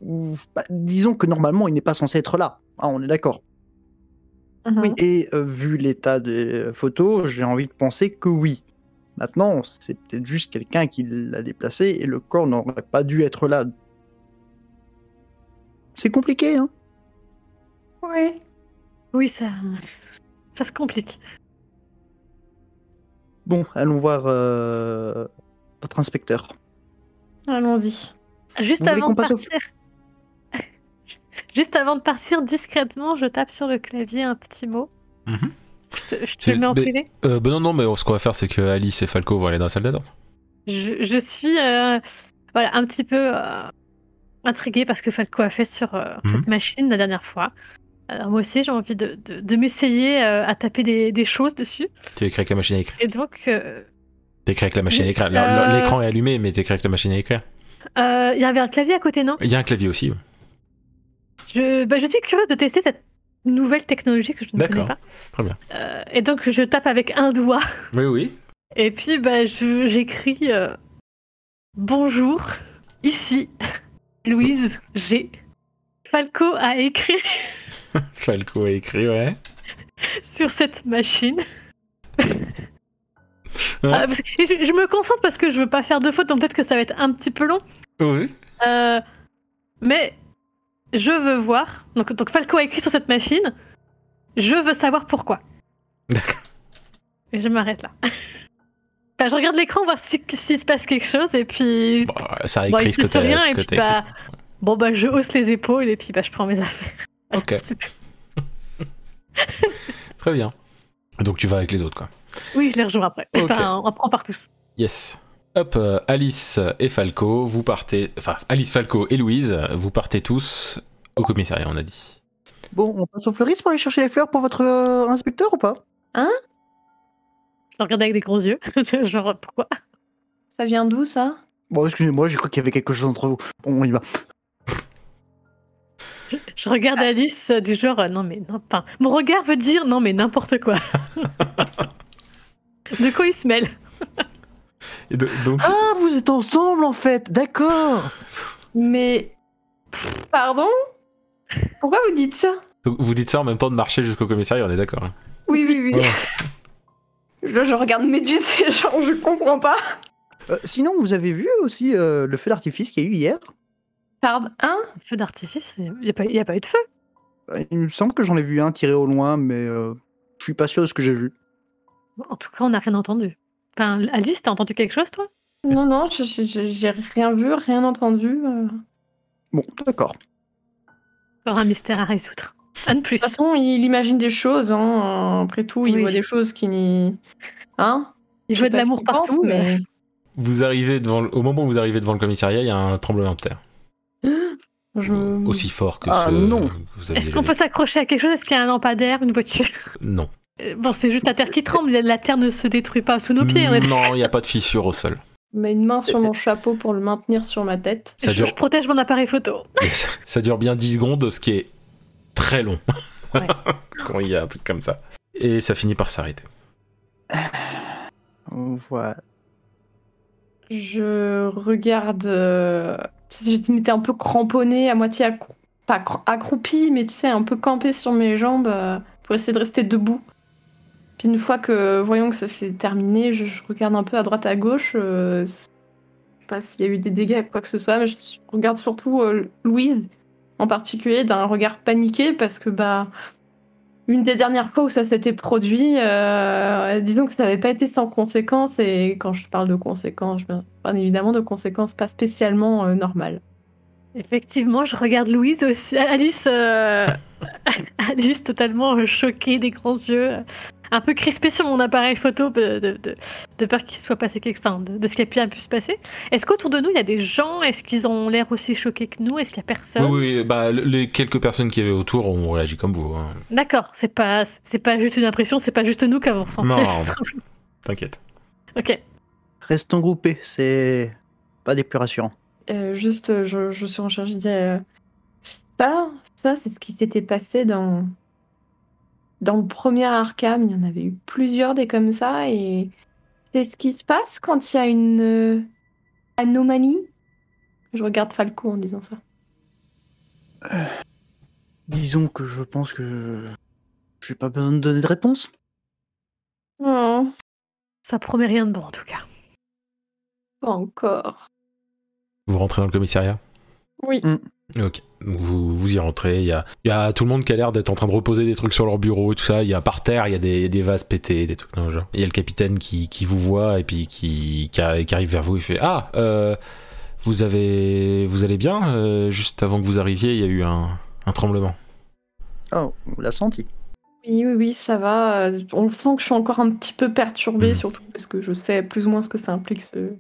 Bah, disons que normalement, il n'est pas censé être là. Ah, on est d'accord. Mhm. Et euh, vu l'état des photos, j'ai envie de penser que oui. Maintenant, c'est peut-être juste quelqu'un qui l'a déplacé et le corps n'aurait pas dû être là. C'est compliqué, hein Oui. Oui, ça, ça se complique. Bon, allons voir euh, votre inspecteur. Allons-y. Juste Vous avant de au- partir. [LAUGHS] Juste avant de partir discrètement, je tape sur le clavier un petit mot. Mhm. Je te, je te mets en privé. Euh, ben non, non, mais ce qu'on va faire, c'est que Alice et Falco vont aller dans la salle d'attente. Je, je suis euh, voilà, un petit peu euh, intriguée parce que Falco a fait sur euh, Mhm. cette machine la dernière fois. Alors moi aussi, j'ai envie de, de, de m'essayer euh, à taper des, des choses dessus. Tu écris avec la machine à écrire. Et donc, euh, T'écris avec la machine à écrire. Euh, L'écran est allumé, mais t'écris avec la machine à écrire. euh, il y avait un clavier à côté, non? Il y a un clavier aussi. je, bah, je suis curieuse de tester cette nouvelle technologie que je ne connais D'accord. pas. Très bien. Et donc, je tape avec un doigt. Oui, oui. Et puis, bah, j'écris Bonjour, ici Louise G. Falco a écrit [LAUGHS] Falco a écrit, ouais. sur cette machine. [LAUGHS] Ouais. Parce que je, je me concentre parce que je veux pas faire de faute, donc peut-être que ça va être un petit peu long. Oui. Euh, mais je veux voir. Donc, donc Falco a écrit sur cette machine. Je veux savoir pourquoi. D'accord. Et je m'arrête là. [LAUGHS] Enfin, je regarde l'écran voir si- s'il se passe quelque chose et puis Bon, ça a écrit ce que rien, et puis, bah. Bon bah je hausse les épaules et puis bah je prends mes affaires. [LAUGHS] Ok. C'est tout. [LAUGHS] Très bien. Donc tu vas avec les autres, quoi. Oui, je les rejoins après. Enfin, on, on part tous. Yes. Hop, euh, Alice et Falco, vous partez. Enfin, Alice, Falco et Louise, vous partez tous au commissariat, on a dit. Bon, on passe au fleuriste pour aller chercher les fleurs pour votre euh, inspecteur ou pas? Je le regarde avec des gros yeux. [LAUGHS] Genre, pourquoi? Ça vient d'où ça? Bon, excusez-moi, j'ai cru qu'il y avait quelque chose entre vous. Bon, on y va. Je regarde Alice euh, du genre, euh, non mais non, enfin, mon regard veut dire non mais n'importe quoi. [LAUGHS] de quoi il se mêle? Et de- donc, Ah, vous êtes ensemble en fait, d'accord. Mais. Pardon? Pourquoi vous dites ça? Donc, vous dites ça en même temps de marcher jusqu'au commissariat, on est d'accord. hein. Oui, oui, oui. Ouais. [LAUGHS] Je, je regarde Méduse [LAUGHS] et genre, je comprends pas. Euh, sinon, vous avez vu aussi euh, le feu d'artifice qu'il y a eu hier? Pardon, hein Feu d'artifice, il n'y a, pas- y a pas eu de feu. Euh, Il me semble que j'en ai vu un tiré au loin, mais euh, je suis pas sûr de ce que j'ai vu. En tout cas, on n'a rien entendu. Enfin, Alice, t'as entendu quelque chose toi? Non, non, j'ai rien vu, rien entendu. euh. De Bon, d'accord. Encore un mystère à résoudre. Un de plus. toute façon, il imagine des choses, hein. Après tout, il Oui. voit des choses qui. Hein? Il Je de l'amour pense, partout, mais. Vous arrivez devant, le- au moment où vous arrivez devant le commissariat, il y a un tremblement de terre. Je... Aussi fort que Ah, ce non. Est-ce qu'on peut s'accrocher à quelque chose? Est-ce qu'il y a un lampadaire, une voiture? Non. Euh, Bon, c'est juste la terre qui tremble. La terre ne se détruit pas sous nos pieds. on est- Non, il n'y a pas de fissure au sol. Je mets une main sur mon chapeau pour le maintenir sur ma tête. Ça je, dure, je protège mon appareil photo. ça dure bien 10 secondes, ce qui est très long. Ouais. [LAUGHS] Quand il y a un truc comme ça. Et ça finit par s'arrêter. Voilà. Je regarde. Je m'étais un peu cramponnée, à moitié pas accrou- accroupie, mais tu sais, un peu campée sur mes jambes euh, pour essayer de rester debout. Puis une fois que voyons que ça s'est terminé, je, regarde un peu à droite à gauche. euh, Je sais pas s'il y a eu des dégâts quoi que ce soit, mais je regarde surtout euh, Louise en particulier d'un regard paniqué parce que bah une des dernières fois où ça s'était produit, euh, disons que ça n'avait pas été sans conséquences, et quand je parle de conséquences, je parle évidemment de conséquences pas spécialement euh, normales. Effectivement, je regarde Louise aussi. Alice, euh, [LAUGHS] Alice totalement choquée, des grands yeux, un peu crispée sur mon appareil photo de, de, de- de peur qu'il se soit passé quelque enfin, de, de ce qui a pu, a pu se passer. Est-ce qu'autour de nous, il y a des gens? Est-ce qu'ils ont l'air aussi choqués que nous? Est-ce qu'il y a personne? Oui, oui, bah, les quelques personnes qui avaient autour ont réagi comme vous. hein. D'accord, c'est pas, c'est pas juste une impression, c'est pas juste nous qui avons ressenti. Non. [LAUGHS] T'inquiète. ok. Restons groupés, c'est pas des plus rassurants. Euh, juste, euh, je, je suis en charge, je dis euh, ça, ça c'est ce qui s'était passé dans dans le premier Arkham. Il y en avait eu plusieurs des comme ça, et c'est ce qui se passe quand il y a une euh, anomalie. Je regarde Falco en disant ça. Disons que je pense que j'ai pas besoin de donner de réponse. Non, Ça promet rien de bon en tout cas. pas encore. Vous rentrez dans le commissariat? Oui. Ok. Donc vous, vous y rentrez. Il y a, il y a tout le monde qui a l'air d'être en train de reposer des trucs sur leur bureau et tout ça. Il y a par terre, il y a des, des vases pétés, des trucs dans le genre. Il y a le capitaine qui, qui vous voit et puis qui, qui, a- qui arrive vers vous. Il fait Ah, euh, vous avez, vous allez bien? Euh, Juste avant que vous arriviez, il y a eu un, un tremblement. Oh, on l'a senti. Oui, oui, oui, ça va. Euh, On sent que je suis encore un petit peu perturbée, Mhm. surtout parce que je sais plus ou moins ce que ça implique. Ce...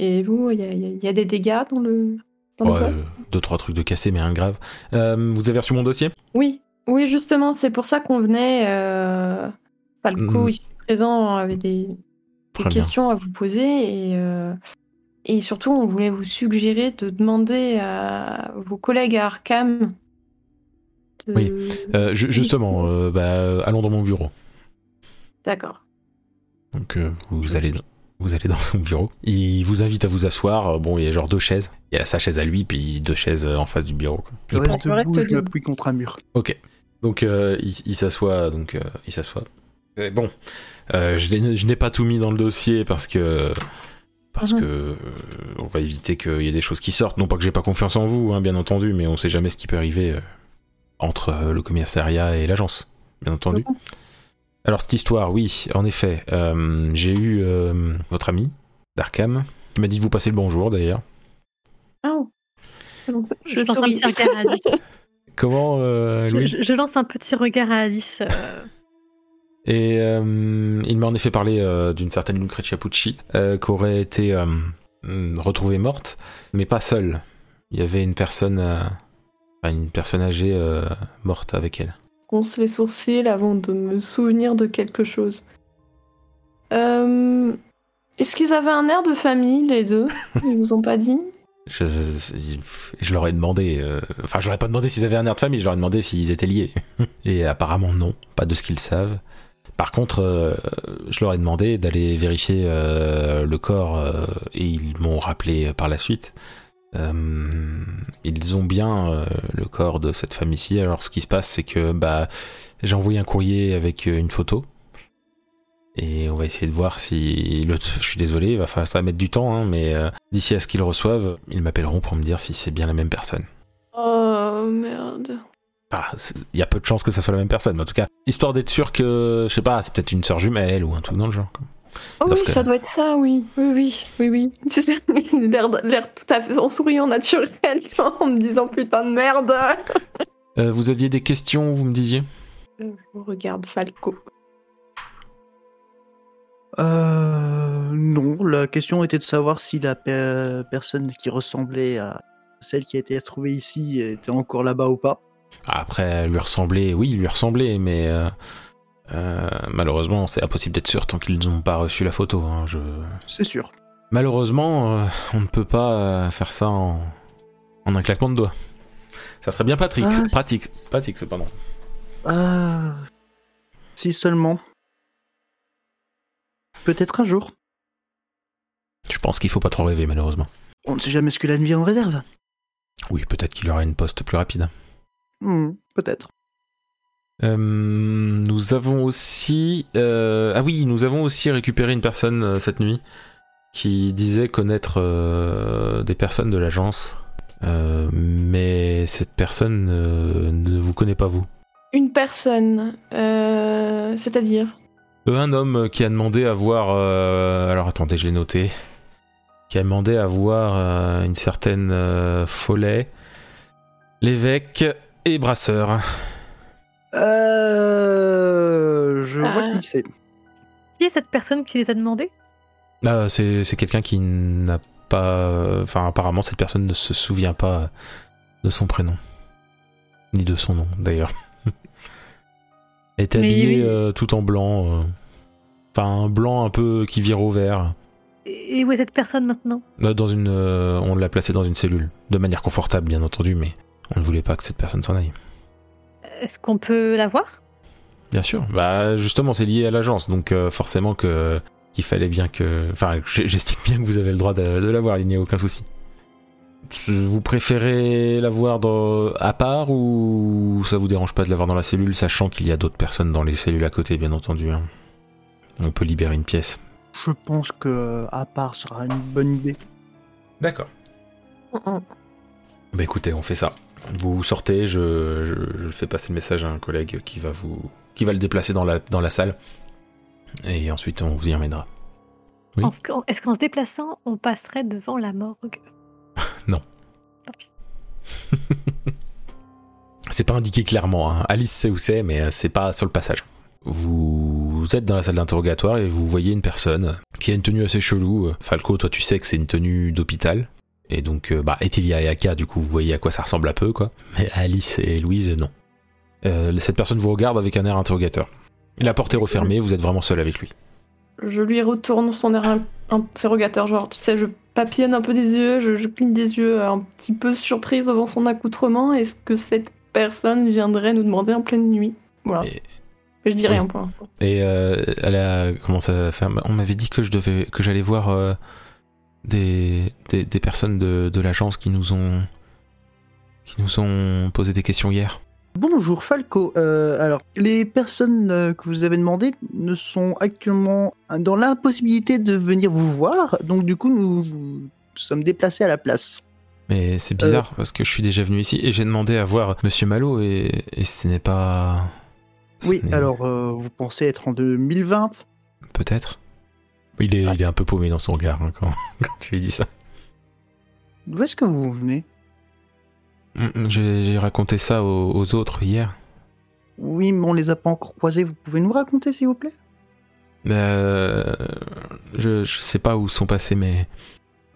Et vous, il y y y a des dégâts dans le, dans le Ouais, poste deux, trois trucs de cassé, mais rien de grave. Euh, vous avez reçu mon dossier? Oui, oui, justement, c'est pour ça qu'on venait. Euh... Falco, Mhm. ici présent, avait des, des Très bien. questions à vous poser et, euh, et surtout, on voulait vous suggérer de demander à vos collègues à Arkham. de- Oui. Euh, ju- justement, bah, allons dans mon bureau. D'accord. Donc vous allez vous allez dans son bureau. Il vous invite à vous asseoir. Euh, Bon, il y a genre deux chaises. Il y a sa chaise à lui, puis deux chaises euh, en face du bureau. quoi. Je Il reste je reste debout, je debout. m'appuie contre un mur. Ok. Donc euh, il, il s'assoit. Donc euh, il s'assoit. Bon, euh, je n'ai- pas tout mis dans le dossier parce que parce que euh, on va éviter qu'il y ait des choses qui sortent. Non pas que j'ai pas confiance en vous, hein, bien entendu, mais on sait jamais ce qui peut arriver euh, entre euh, le commissariat et l'agence, bien entendu. Mhm. Alors cette histoire, oui, en effet, euh, j'ai eu euh, votre ami d'Arkham qui m'a dit de vous passer le bonjour d'ailleurs. Ah. Je, Je lance un petit regard à Alice. [LAUGHS] Comment, euh, Je, Louis je- je lance un petit regard à Alice. euh, Et euh, il m'a en effet parlé euh, d'une certaine Lucrezia Pucci euh, qui aurait été euh, mm, retrouvée morte, mais pas seule. Il y avait une personne, euh, une personne âgée euh, morte avec elle. Ronce les sourcils avant de me souvenir de quelque chose. Euh, Est-ce qu'ils avaient un air de famille, les deux? Ils vous ont pas dit? Je, leur ai demandé, euh, enfin, je leur ai pas demandé s'ils avaient un air de famille, je leur ai demandé s'ils étaient liés. [LAUGHS] Et apparemment non, pas de ce qu'ils savent. Par contre, euh, je leur ai demandé d'aller vérifier le corps et ils m'ont rappelé par la suite. Euh, ils ont bien euh, le corps de cette femme-ci. Alors, ce qui se passe, c'est que bah, j'ai envoyé un courrier avec euh, une photo. Et on va essayer de voir si. Le... Je suis désolé, il va falloir ça va mettre du temps, hein, mais euh, d'ici à ce qu'ils reçoivent, ils m'appelleront pour me dire si c'est bien la même personne. Oh merde. Ah, il y a peu de chances que ça soit la même personne, mais en tout cas, histoire d'être sûr que, je sais pas, c'est peut-être une sœur jumelle ou un truc dans le genre. quoi. Oh oui, que- ça doit être ça, oui. Oui, oui, oui, oui. [LAUGHS] L'air l'air tout à fait en souriant naturel, en me disant putain de merde. [LAUGHS] Euh, vous aviez des questions, vous me disiez? Je regarde Falco. Euh, non, la question était de savoir si la pe- personne qui ressemblait à celle qui a été retrouvée ici était encore là-bas ou pas. Après, elle lui ressemblait, oui, lui ressemblait, mais euh, euh, malheureusement, c'est impossible d'être sûr tant qu'ils n'ont pas reçu la photo. hein, je... C'est sûr. Malheureusement, euh, on ne peut pas euh, faire ça en... en un claquement de doigts. Ça serait bien pratique, Ah, c'est- pratique, pratique cependant. Ah, si seulement. Peut-être un jour. Je pense qu'il faut pas trop rêver, malheureusement. On ne sait jamais ce que la en réserve. Oui, peut-être qu'il y aura une poste plus rapide. Hmm, Peut-être. Euh, nous avons aussi. euh, Ah oui, nous avons aussi récupéré une personne euh, cette nuit qui disait connaître des personnes de l'agence. Mais cette personne ne vous connaît pas, vous. Une personne, c'est-à-dire? Euh, un homme qui a demandé à voir. Alors attendez, je l'ai noté. Qui a demandé à voir une certaine Follet, l'évêque et Brasseur. Euh, je vois Ah. qui c'est. Qui est cette personne qui les a demandés? Ah, c'est c'est quelqu'un qui n'a pas. Enfin, apparemment, cette personne ne se souvient pas de son prénom. Ni de son nom, d'ailleurs. [LAUGHS] Elle Mais habillée oui. euh, tout en blanc. euh, Enfin, un blanc un peu qui vire au vert. Et où est cette personne maintenant? Dans une, euh, on l'a placée dans une cellule. De manière confortable, bien entendu, mais on ne voulait pas que cette personne s'en aille. Est-ce qu'on peut la voir? Bien sûr. Bah, justement, c'est lié à l'agence, donc euh, forcément que qu'il fallait bien que. Enfin, j'estime bien que vous avez le droit de, de la voir, il n'y a aucun souci. Vous préférez la voir dans- à part ou ça vous dérange pas de la voir dans la cellule, sachant qu'il y a d'autres personnes dans les cellules à côté, bien entendu. hein. On peut libérer une pièce. Je pense que à part sera une bonne idée. D'accord. Bah écoutez, on fait ça. Vous sortez, je, je, je fais passer le message à un collègue qui va vous, qui va le déplacer dans la, dans la salle, et ensuite on vous y emmènera. Oui. Est-ce qu'en se déplaçant, on passerait devant la morgue? [LAUGHS] Non. [LAUGHS] C'est pas indiqué clairement. hein. Alice sait où c'est, mais euh, c'est pas sur le passage. Vous êtes dans la salle d'interrogatoire et vous voyez une personne qui a une tenue assez chelou. Falco, toi tu sais que c'est une tenue d'hôpital. Et donc, euh, bah, Etilia et Aka, du coup, vous voyez à quoi ça ressemble un peu, quoi. Mais Alice et Louise, non. Euh, cette personne vous regarde avec un air interrogateur. La porte est refermée, vous êtes vraiment seul avec lui. Je lui retourne son air in- interrogateur, genre, tu sais, je papillonne un peu des yeux, je, je cligne des yeux un petit peu surprise devant son accoutrement. Est-ce que cette personne viendrait nous demander en pleine nuit? Voilà. Et- Je dis Oui. rien pour l'instant. Et euh, elle a commencé à faire? On m'avait dit que je devais, que j'allais voir euh, des, des, des personnes de, de l'agence qui nous ont qui nous ont posé des questions hier. Bonjour Falco. Euh, alors, les personnes euh, que vous avez demandées ne sont actuellement dans l'impossibilité de venir vous voir, donc du coup nous, nous sommes déplacés à la place. Mais c'est bizarre parce que je suis déjà venu ici et j'ai demandé à voir Monsieur Malo et, et ce n'est pas. ce Oui, alors euh, vous pensez être en 2020 Peut-être. Il est, il est un peu paumé dans son regard hein, quand, [LAUGHS] quand tu lui dis ça. D'où est-ce que vous venez? Mm, J'ai j'ai raconté ça aux, aux autres hier. Oui, mais on les a pas encore croisés. Vous pouvez nous raconter, s'il vous plaît? Euh, je, je sais pas où sont passés mes,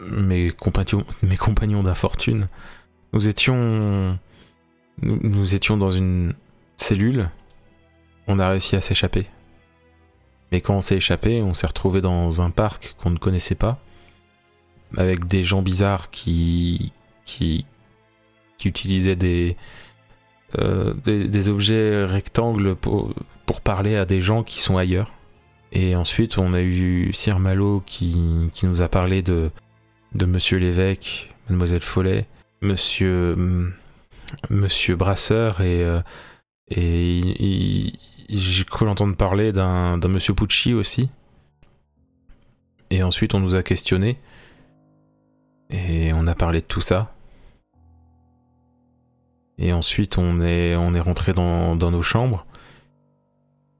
mes compagnons, mes compagnons d'infortune. Nous étions. Nous, nous étions dans une cellule. On a réussi à s'échapper. Mais quand on s'est échappé, on s'est retrouvé dans un parc qu'on ne connaissait pas. Avec des gens bizarres qui. qui. utilisaient des. euh, des, des objets rectangles pour, parler à des gens qui sont ailleurs. Et ensuite, on a eu Sir Malo qui, nous a parlé de, de Monsieur l'évêque, Mademoiselle Follet, Monsieur, Monsieur Brasseur et, euh, et j'ai cru l'entendre parler d'un Monsieur Pucci aussi. Et ensuite, on nous a questionné et on a parlé de tout ça. Et ensuite, on est, on est rentré dans, dans nos chambres.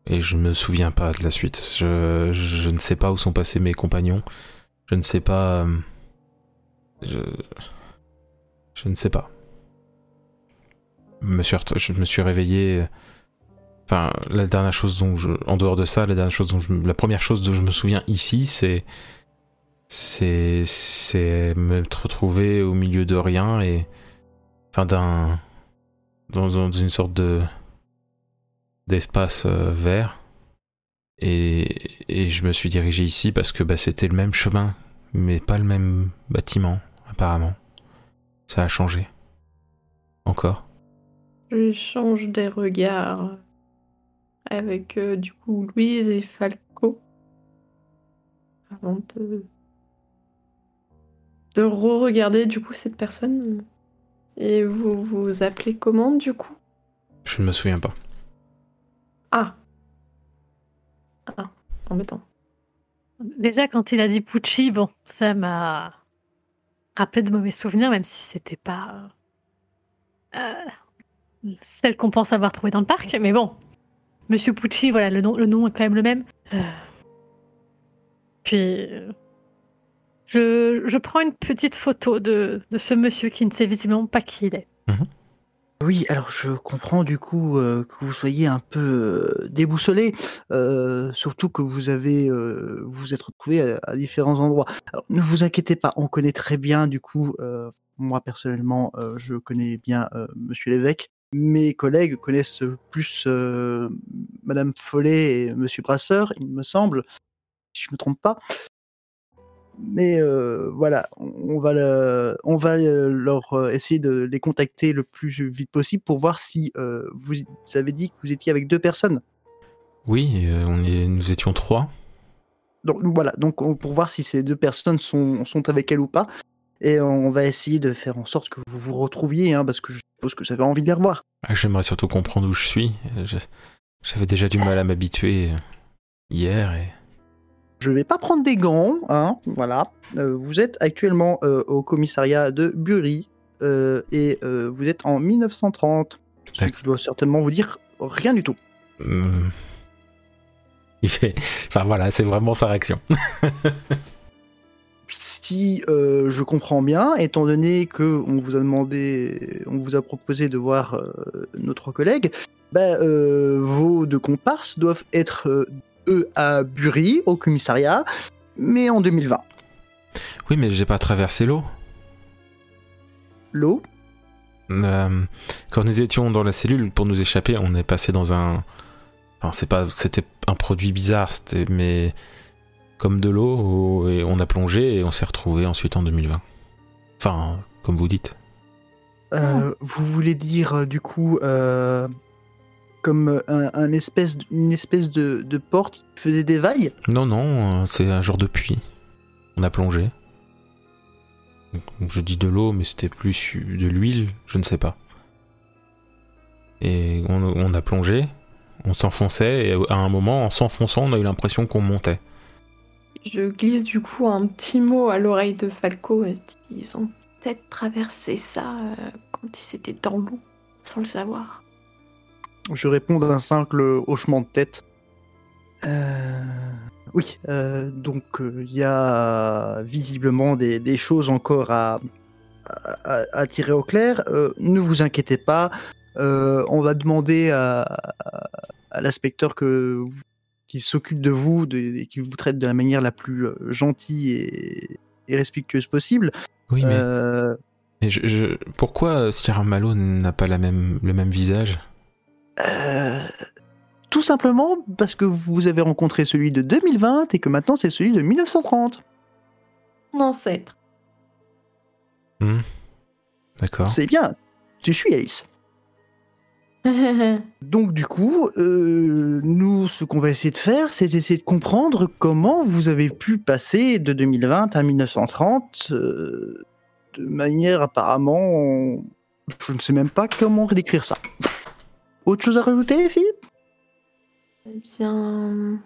Et je me souviens pas de la suite. Je, je ne sais pas où sont passés mes compagnons. Je ne sais pas. euh, Je, je ne sais pas. Je me suis, réveillé. Enfin, la dernière chose dont je, en dehors de ça, la dernière chose dont je, la première chose dont je me souviens ici, c'est, c'est, c'est me retrouver au milieu de rien et, enfin, d'un, dans, dans une sorte de d'espace euh, vert. Et, et je me suis dirigé ici parce que bah, c'était le même chemin mais pas le même bâtiment apparemment. Ça a changé. Encore Je change des regards avec euh, du coup Louise et Falco avant de de re-regarder du coup cette personne. Et vous vous appelez comment du coup? Je ne me souviens pas Ah. Ah, embêtant. Déjà, quand il a dit Pucci, bon, ça m'a rappelé de mauvais souvenirs, même si c'était pas euh, celle qu'on pense avoir trouvée dans le parc. Mais bon, Monsieur Pucci, voilà, le nom, le nom est quand même le même. Euh, Puis, euh, je, je prends une petite photo de, de ce monsieur qui ne sait visiblement pas qui il est. Oui, alors je comprends du coup euh, que vous soyez un peu euh, déboussolé, euh, surtout que vous avez euh, vous vous êtes retrouvé à, à différents endroits. Alors ne vous inquiétez pas, on connaît très bien du coup. euh, moi personnellement, euh, je connais bien euh, Monsieur l'évêque. Mes collègues connaissent plus euh, Madame Follet et Monsieur Brasseur, il me semble, si je me trompe pas. Mais euh, voilà, on va, le- on va leur euh, essayer de les contacter le plus vite possible pour voir si euh, vous avez dit que vous étiez avec deux personnes. oui on est, nous étions trois Donc voilà, donc on- pour voir si ces deux personnes sont, sont avec elle ou pas. Et on va essayer de faire en sorte que vous vous retrouviez, hein, parce que je suppose que vous avez envie de les revoir. Ah, j'aimerais surtout comprendre où je suis j'avais déjà du mal à m'habituer euh, hier et Je vais pas prendre des gants, hein, voilà. Euh, vous êtes actuellement euh, au commissariat de Bury euh, et vous êtes en 1930. Ce qui doit certainement vous dire rien du tout. Hum. il fait enfin voilà c'est vraiment sa réaction [LAUGHS] si euh, je comprends bien, étant donné que on vous a demandé, on vous a proposé de voir euh, nos trois collègues, bah, euh, vos deux comparses doivent être eux à Bury, au commissariat, mais en 2020. oui mais j'ai pas traversé l'eau L'eau, quand nous étions dans la cellule pour nous échapper, on est passé dans un. Enfin, c'est pas, c'était un produit bizarre, c'était mais comme de l'eau au- et on a plongé et on s'est retrouvé ensuite en 2020. Enfin, comme vous dites. euh, vous voulez dire euh, du coup euh, comme un, un espèce, une espèce de, de porte qui faisait des vagues? Non, non, c'est un genre de puits. On a plongé. Je dis de l'eau, mais c'était plus de l'huile, je ne sais pas. Et on, on a plongé, on s'enfonçait, et à un moment, en s'enfonçant, on a eu l'impression qu'on montait. Je glisse du coup un petit mot à l'oreille de Falco. Ils ont peut-être traversé ça euh, quand ils étaient dans l'eau, sans le savoir. Je réponds d'un simple hochement de tête. Euh, oui, euh, donc il y a visiblement des, choses encore à, tirer au clair. Ne vous inquiétez pas, on va demander à, à l'inspecteur que qui s'occupe de vous de- et qui vous traite de la manière la plus euh, gentille et, et respectueuse possible. Oui, mais, Euh, mais je, je- pourquoi Sierra Malo n'a pas la même, le même visage? Euh, tout simplement parce que vous avez rencontré celui de 2020 et que maintenant c'est celui de 1930. Mon ancêtre. D'accord. C'est bien. Tu suis Alice. [LAUGHS] Donc du coup, euh, nous, ce qu'on va essayer de faire, c'est essayer de comprendre comment vous avez pu passer de 2020 à 1930 euh, de manière apparemment... Je ne sais même pas comment décrire ça. Autre chose à rajouter, les filles Eh bien.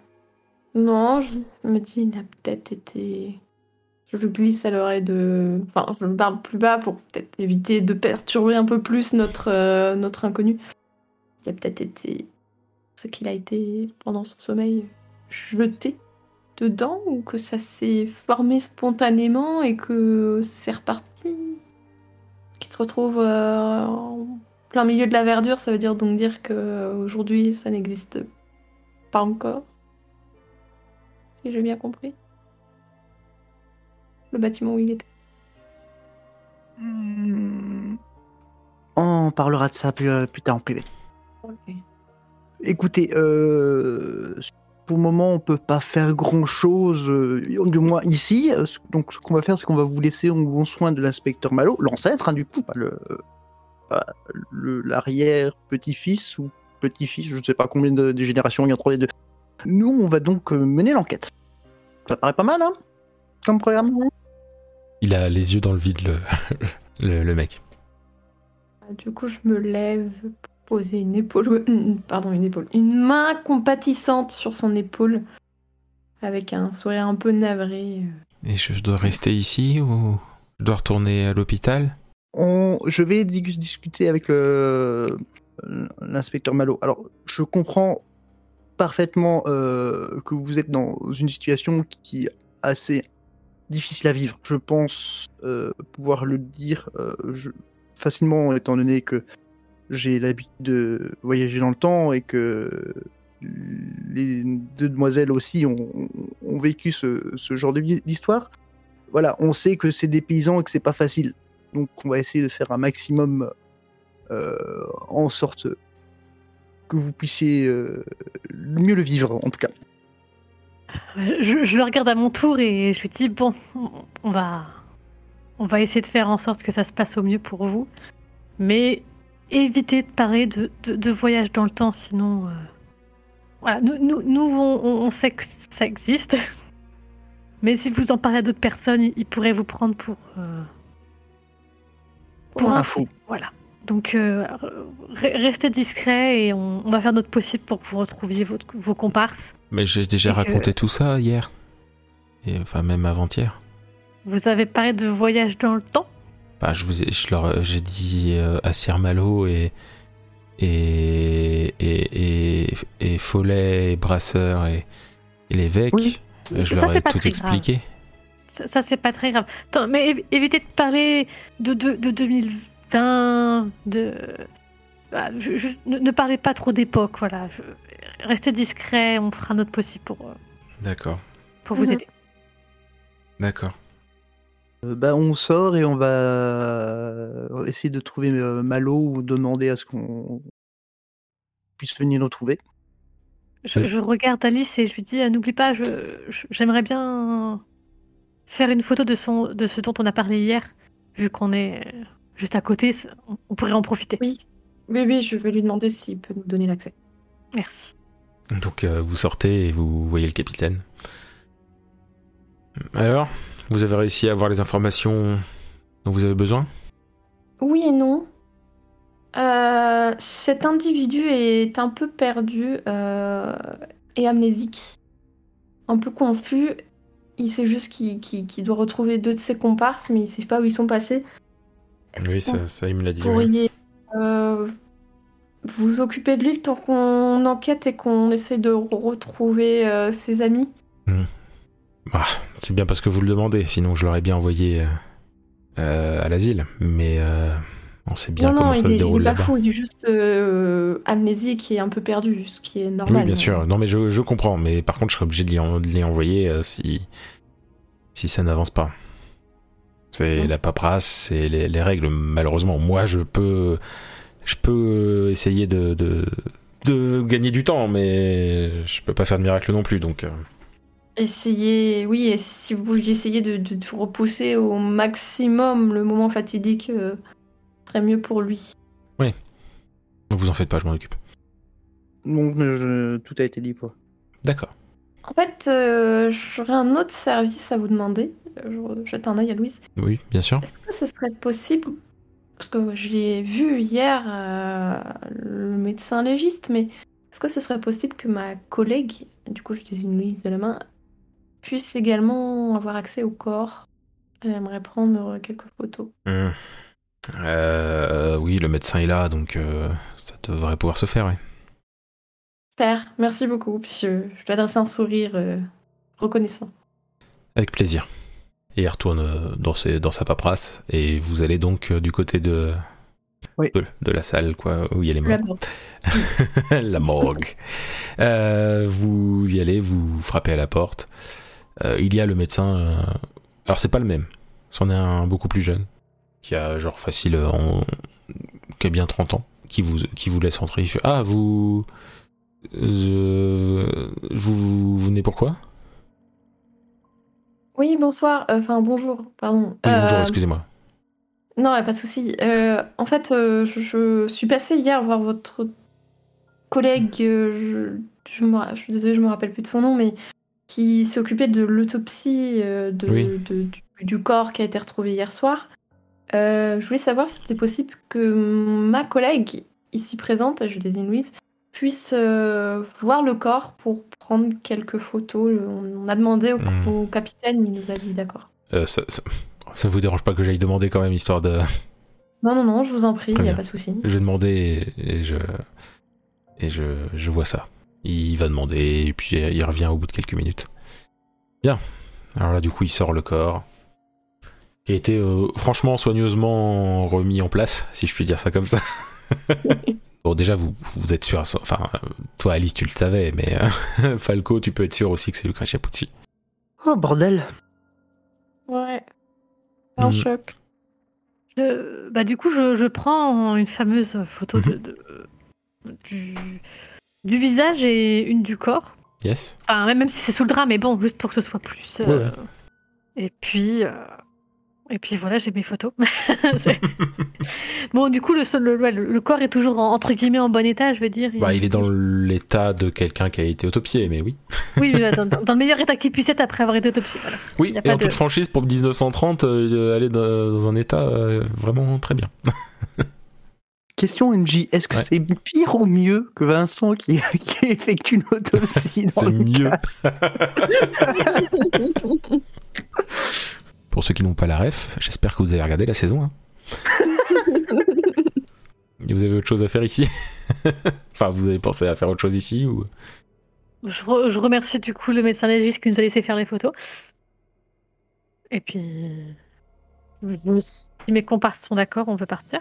Non, je me dis, il a peut-être été. Je glisse à l'oreille de. Enfin, je me parle plus bas pour peut-être éviter de perturber un peu plus notre, euh, notre inconnu. Il a peut-être été. Ce qu'il a été pendant son sommeil jeté dedans ou que ça s'est formé spontanément et que c'est reparti. Qu'il se retrouve euh, en plein milieu de la verdure, ça veut dire donc dire qu'aujourd'hui ça n'existe pas encore. Si j'ai bien compris. Le bâtiment où il était. Hmm. On parlera de ça plus, euh, plus tard en privé. Écoutez, euh, pour le moment, on peut pas faire grand chose, du moins ici. Euh, Donc, ce qu'on va faire, c'est qu'on va vous laisser en bon soin de l'inspecteur Malo, l'ancêtre, hein, du coup, pas le, pas le- l'arrière petit-fils ou petit-fils, je ne sais pas combien de, de générations il y a entre les deux. Nous, on va donc euh, mener l'enquête. Ça paraît pas mal, hein, comme programme. Il a les yeux dans le vide, le, [LAUGHS] le, le mec. Ah, Du coup, je me lève pour poser une épaule. une- Pardon, une épaule. Une main compatissante sur son épaule. Avec un sourire un peu navré. Et je dois rester ici ou je dois retourner à l'hôpital? On- je vais dis- discuter avec le- l'inspecteur Malo. Alors, je comprends parfaitement euh, que vous êtes dans une situation qui est assez difficile à vivre. Je pense euh, pouvoir le dire euh, je- facilement, étant donné que j'ai l'habitude de voyager dans le temps et que les deux demoiselles aussi ont, vécu ce, ce genre d'histoire. Voilà, on sait que c'est des paysans et que c'est pas facile. Donc on va essayer de faire un maximum euh, en sorte que vous puissiez euh, mieux le vivre, en tout cas. Je, je le regarde à mon tour et je lui dis bon, on va, on va essayer de faire en sorte que ça se passe au mieux pour vous, mais évitez de parler de, de, de voyage dans le temps, sinon, euh, voilà, nous, nous, nous on, on sait que ça existe, [LAUGHS] mais si vous en parlez à d'autres personnes, ils, ils pourraient vous prendre pour euh, Pour un fou. Voilà. Donc euh, re- restez discret et on, on va faire notre possible pour que vous retrouviez votre, vos comparses. Mais j'ai déjà Et que- raconté tout ça hier. Et, enfin, même avant-hier. Vous avez parlé de voyage dans le temps. Bah, je vous ai, je leur, j'ai dit euh, à Sir Malo et et et et, et Follet et Brasseur et, et l'évêque. Oui. euh, Je Ça, leur c'est ai pas tout très expliqué. Ça, ça, c'est pas très grave. Attends, mais évi- évitez de parler de, de, de 2020, de... Voilà, je- je- ne, ne parlez pas trop d'époque, voilà. Je- restez discret, on fera notre possible pour, euh, D'accord, pour vous Mhm. aider. d'accord. Euh, bah, on sort et on va euh, essayer de trouver euh, Malo ou demander à ce qu'on puisse venir nous trouver. Je, regarde Alice et je lui dis, euh, n'oublie pas, j'aimerais bien faire une photo de, son, de ce dont on a parlé hier, vu qu'on est juste à côté, on- on pourrait en profiter. Oui. Oui, oui, je vais lui demander s'il peut nous donner l'accès. Merci. Donc euh, vous sortez et vous voyez le capitaine. Alors, vous avez réussi à avoir les informations dont vous avez besoin Oui et non. Euh, cet individu est un peu perdu euh, et amnésique. Un peu confus. Il sait juste qu'il doit retrouver deux de ses comparses, mais il sait pas où ils sont passés. Oui, ça, ça, il me l'a dit. oui. pourriez euh, vous occuper de lui temps qu'on enquête et qu'on essaie de retrouver ses amis? Ah, c'est bien parce que vous le demandez, sinon je l'aurais bien envoyé euh, euh, à l'asile. Mais euh, On sait bien non, comment non, ça il se est, il déroule est pas là-bas. fou, il est juste euh, amnésique et un peu perdu, ce qui est normal. Oui, bien sûr. Non, mais je, je comprends. Mais par contre, je serais obligé de les, envoyer si, si ça n'avance pas. C'est la paperasse, c'est les, les règles. Malheureusement, moi, je peux, je peux essayer de, de, de gagner du temps, mais je peux pas faire de miracle non plus. Donc, Essayez, oui, et si vous essayez de, de- de repousser au maximum le moment fatidique, euh, serait mieux pour lui. ne vous en faites pas, je m'en occupe. Donc, je- tout a été dit, quoi. D'accord. En fait, euh, j'aurais un autre service à vous demander. Euh, Je jette un œil à Louise. Oui, bien sûr. Est-ce que ce serait possible, parce que je l'ai vu hier, euh, le médecin légiste, mais est-ce que ce serait possible que ma collègue, du coup je désigne Louise de la main, puisse également avoir accès au corps Elle aimerait prendre quelques photos. Hum. Euh, oui, le médecin est là, donc euh, ça devrait pouvoir se faire. oui. Super, merci beaucoup. Puis je, lui adresse un sourire euh, reconnaissant. Avec plaisir. Et il retourne euh, dans, ses- dans sa paperasse. Et vous allez donc euh, du côté de, Oui. de, de la salle, quoi, où il y a les La morts. [LAUGHS] la morgue. Euh, vous y allez, vous frappez à la porte. Euh, il y a le médecin. euh, Alors, c'est pas le même. C'en est un beaucoup plus jeune. Qui a, genre, facile. euh, En... Qui a bien 30 ans. Qui vous, qui vous laisse entrer. Il fait Ah, vous. Je- Vous, vous venez pourquoi Oui, bonsoir. Euh, Enfin, bonjour, pardon. Oui, bonjour, Euh, excusez-moi. Non, pas de souci. Euh, en fait, je, je suis passée hier voir votre collègue. je, je, me je suis désolée, je me rappelle plus de son nom, mais qui s'est occupé de l'autopsie euh, de, Oui. de- du, du corps qui a été retrouvé hier soir. Euh, je voulais savoir si c'était possible que ma collègue ici présente, je désigne Louise, puisse euh, voir le corps pour prendre quelques photos. On a demandé au, Hmm. au capitaine, il nous a dit d'accord. Ça, ça, ça vous dérange pas que j'aille demander quand même, histoire de. Non, non, non, je vous en prie, il n'y a pas de souci. Je vais demander et, et je. Et je, je vois ça. Il va demander et puis il revient au bout de quelques minutes. Bien. Alors là, du coup, il sort le corps. Qui a été euh, franchement soigneusement remis en place, si je puis dire ça comme ça. [LAUGHS] bon, déjà, vous, vous êtes sûr. à Enfin, euh, toi, Alice, tu le savais, mais euh, [LAUGHS] Falco, tu peux être sûr aussi que c'est Lucrezia Pucci. Oh, bordel Ouais. Un Mhm. choc. Je- bah, du coup, je, je prends une fameuse photo de, Mhm. de- du, du visage et une du corps. Yes Enfin, même, même si c'est sous le drap, mais bon, juste pour que ce soit plus. euh, Ouais, ouais. Et puis. euh, Et puis voilà, j'ai mes photos. [LAUGHS] [LAUGHS] Bon, du coup, le, seul- le, le- corps est toujours en- entre guillemets en bon état, je veux dire. Bah, il est dans l'état de quelqu'un qui a été autopsié, mais oui. [LAUGHS] Oui, dans, le meilleur état qu'il puisse être après avoir été autopsié. Voilà. Oui, et en de- toute franchise, pour 1930, euh, aller dans, dans un état euh, vraiment très bien. Question MJ, est-ce que Ouais. c'est pire ou mieux que Vincent qui, [LAUGHS] qui effectue une autopsie dans C'est mieux. [LAUGHS] Pour ceux qui n'ont pas la ref, j'espère que vous avez regardé la saison. hein. Et [LAUGHS] vous avez autre chose à faire ici? Enfin, vous avez pensé à faire autre chose ici ou? Je, re- je remercie du coup le médecin légiste qui nous a laissé faire les photos. Et puis. Si mes comparses sont d'accord, on peut partir.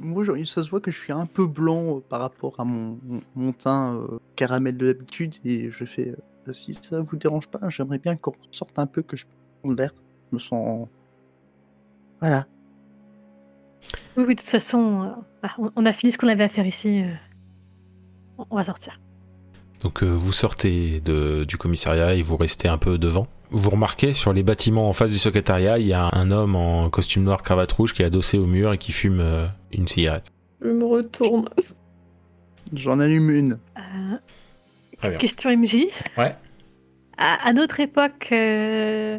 Moi, ça se voit que je suis un peu blanc euh, par rapport à mon, mon- mon teint euh, caramel de d'habitude et je fais euh, si ça vous dérange pas, j'aimerais bien qu'on sorte un peu, que je prenne l'air. Je me sens. Voilà. Oui, oui, de toute façon, euh, ah, on- on a fini ce qu'on avait à faire ici. euh, on- on va sortir. Donc euh, vous sortez de- du commissariat et vous restez un peu devant? Vous remarquez sur les bâtiments en face du secrétariat, il y a un homme en costume noir cravate rouge qui est adossé au mur et qui fume euh, une cigarette. Je me retourne. J'en allume une. Euh, Très bien. question MJ. Ouais. À, à notre époque, euh,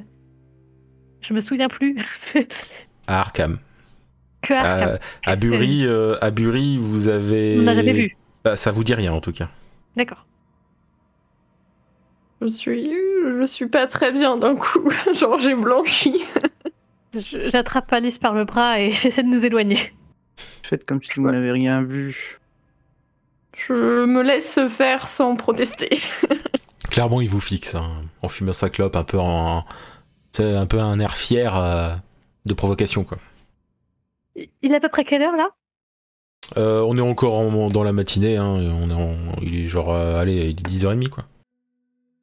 je me souviens plus. [LAUGHS] À Arkham. que Arkham. À Bury, euh, à Bury, vous avez. On n'a jamais vu. Bah, ça vous dit rien en tout cas. D'accord. Je suis, je suis pas très bien d'un coup. [LAUGHS] Genre j'ai blanchi. J'attrape Alice par le bras et [LAUGHS] j'essaie de nous éloigner. Faites comme si vous n'avez rien vu. Je me laisse faire sans protester. [LAUGHS] Clairement, il vous fixe hein, en fumant sa clope, un peu en. C'est un peu un air fier euh, de provocation quoi. Il est à peu près quelle heure là? Euh, on est encore en- dans la matinée, hein, on est en- il est genre, euh, allez, il est 10h30 quoi.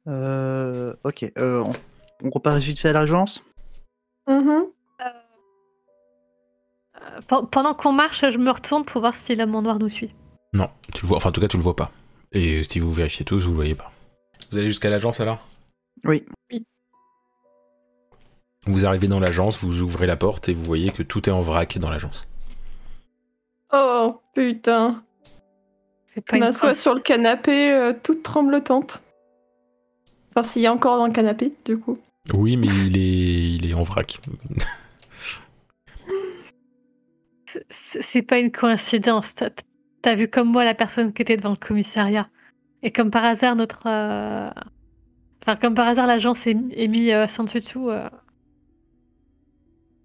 Euh, ok, euh, on, on repart vite fait à l'agence Mhm. Euh, pen- Pendant qu'on marche, je me retourne pour voir si l'homme en noir nous suit. Non, tu le vois, enfin en tout cas tu le vois pas. Et si vous vérifiez tous, vous le voyez pas. Vous allez jusqu'à l'agence alors? Oui. Vous arrivez dans l'agence, vous ouvrez la porte et vous voyez que tout est en vrac dans l'agence. Oh putain. C'est Je pas une m'assois sur le canapé, euh, toute tremblotante. Enfin, s'il y a encore dans le canapé, du coup. Oui, mais il est, il est en vrac. [LAUGHS] C'est- pas une coïncidence. T'as vu comme moi la personne qui était devant le commissariat. Et comme par hasard, notre. euh, Enfin, comme par hasard, l'agence est, est mis euh, sans dessus dessous. euh.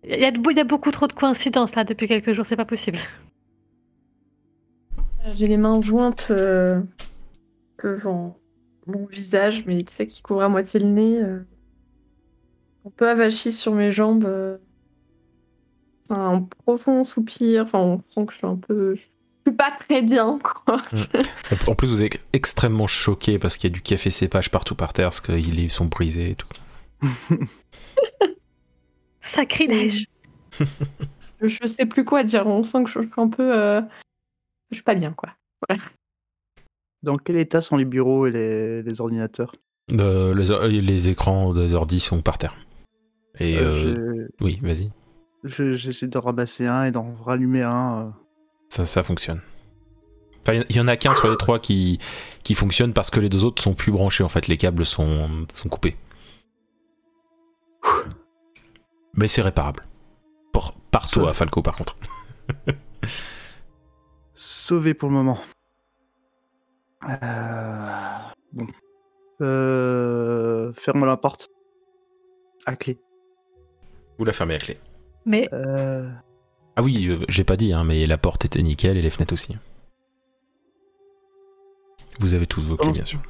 Il y, a de- il y a beaucoup trop de coïncidences là depuis quelques jours, c'est pas possible. J'ai les mains jointes euh, devant mon visage, mais tu sais, qui couvre à moitié le nez. euh, un peu avachi sur mes jambes. euh, un profond soupir. Enfin, on sent que je suis un peu. Je suis pas très bien, quoi. En- En plus, vous êtes extrêmement choqué parce qu'il y a du café cépage partout par terre, parce qu'ils sont brisés et tout. [LAUGHS] Sacrilège. Je, sais plus quoi dire. On sent que je, je suis un peu. euh, Je suis pas bien, quoi. Dans quel état sont les bureaux et les, les ordinateurs? Euh, les, euh, les écrans des ordi sont par terre. Et Euh, euh, oui, vas-y, J'essaie de ramasser un et d'en rallumer un. ça, ça fonctionne. Enfin, Il y en a qu'un sur les trois qui, qui fonctionne parce que les deux autres sont plus branchés. En fait, les câbles sont, sont coupés. Mais c'est réparable. Pour, par toi, Falco, par contre. [LAUGHS] Sauvé pour le moment. Euh, Bon. Euh... Ferme la porte. À clé. Vous la fermez à clé. Mais Euh... Ah oui, euh, j'ai pas dit, hein, mais la porte était nickel et les fenêtres aussi. Vous avez tous vos clés, bien sûr.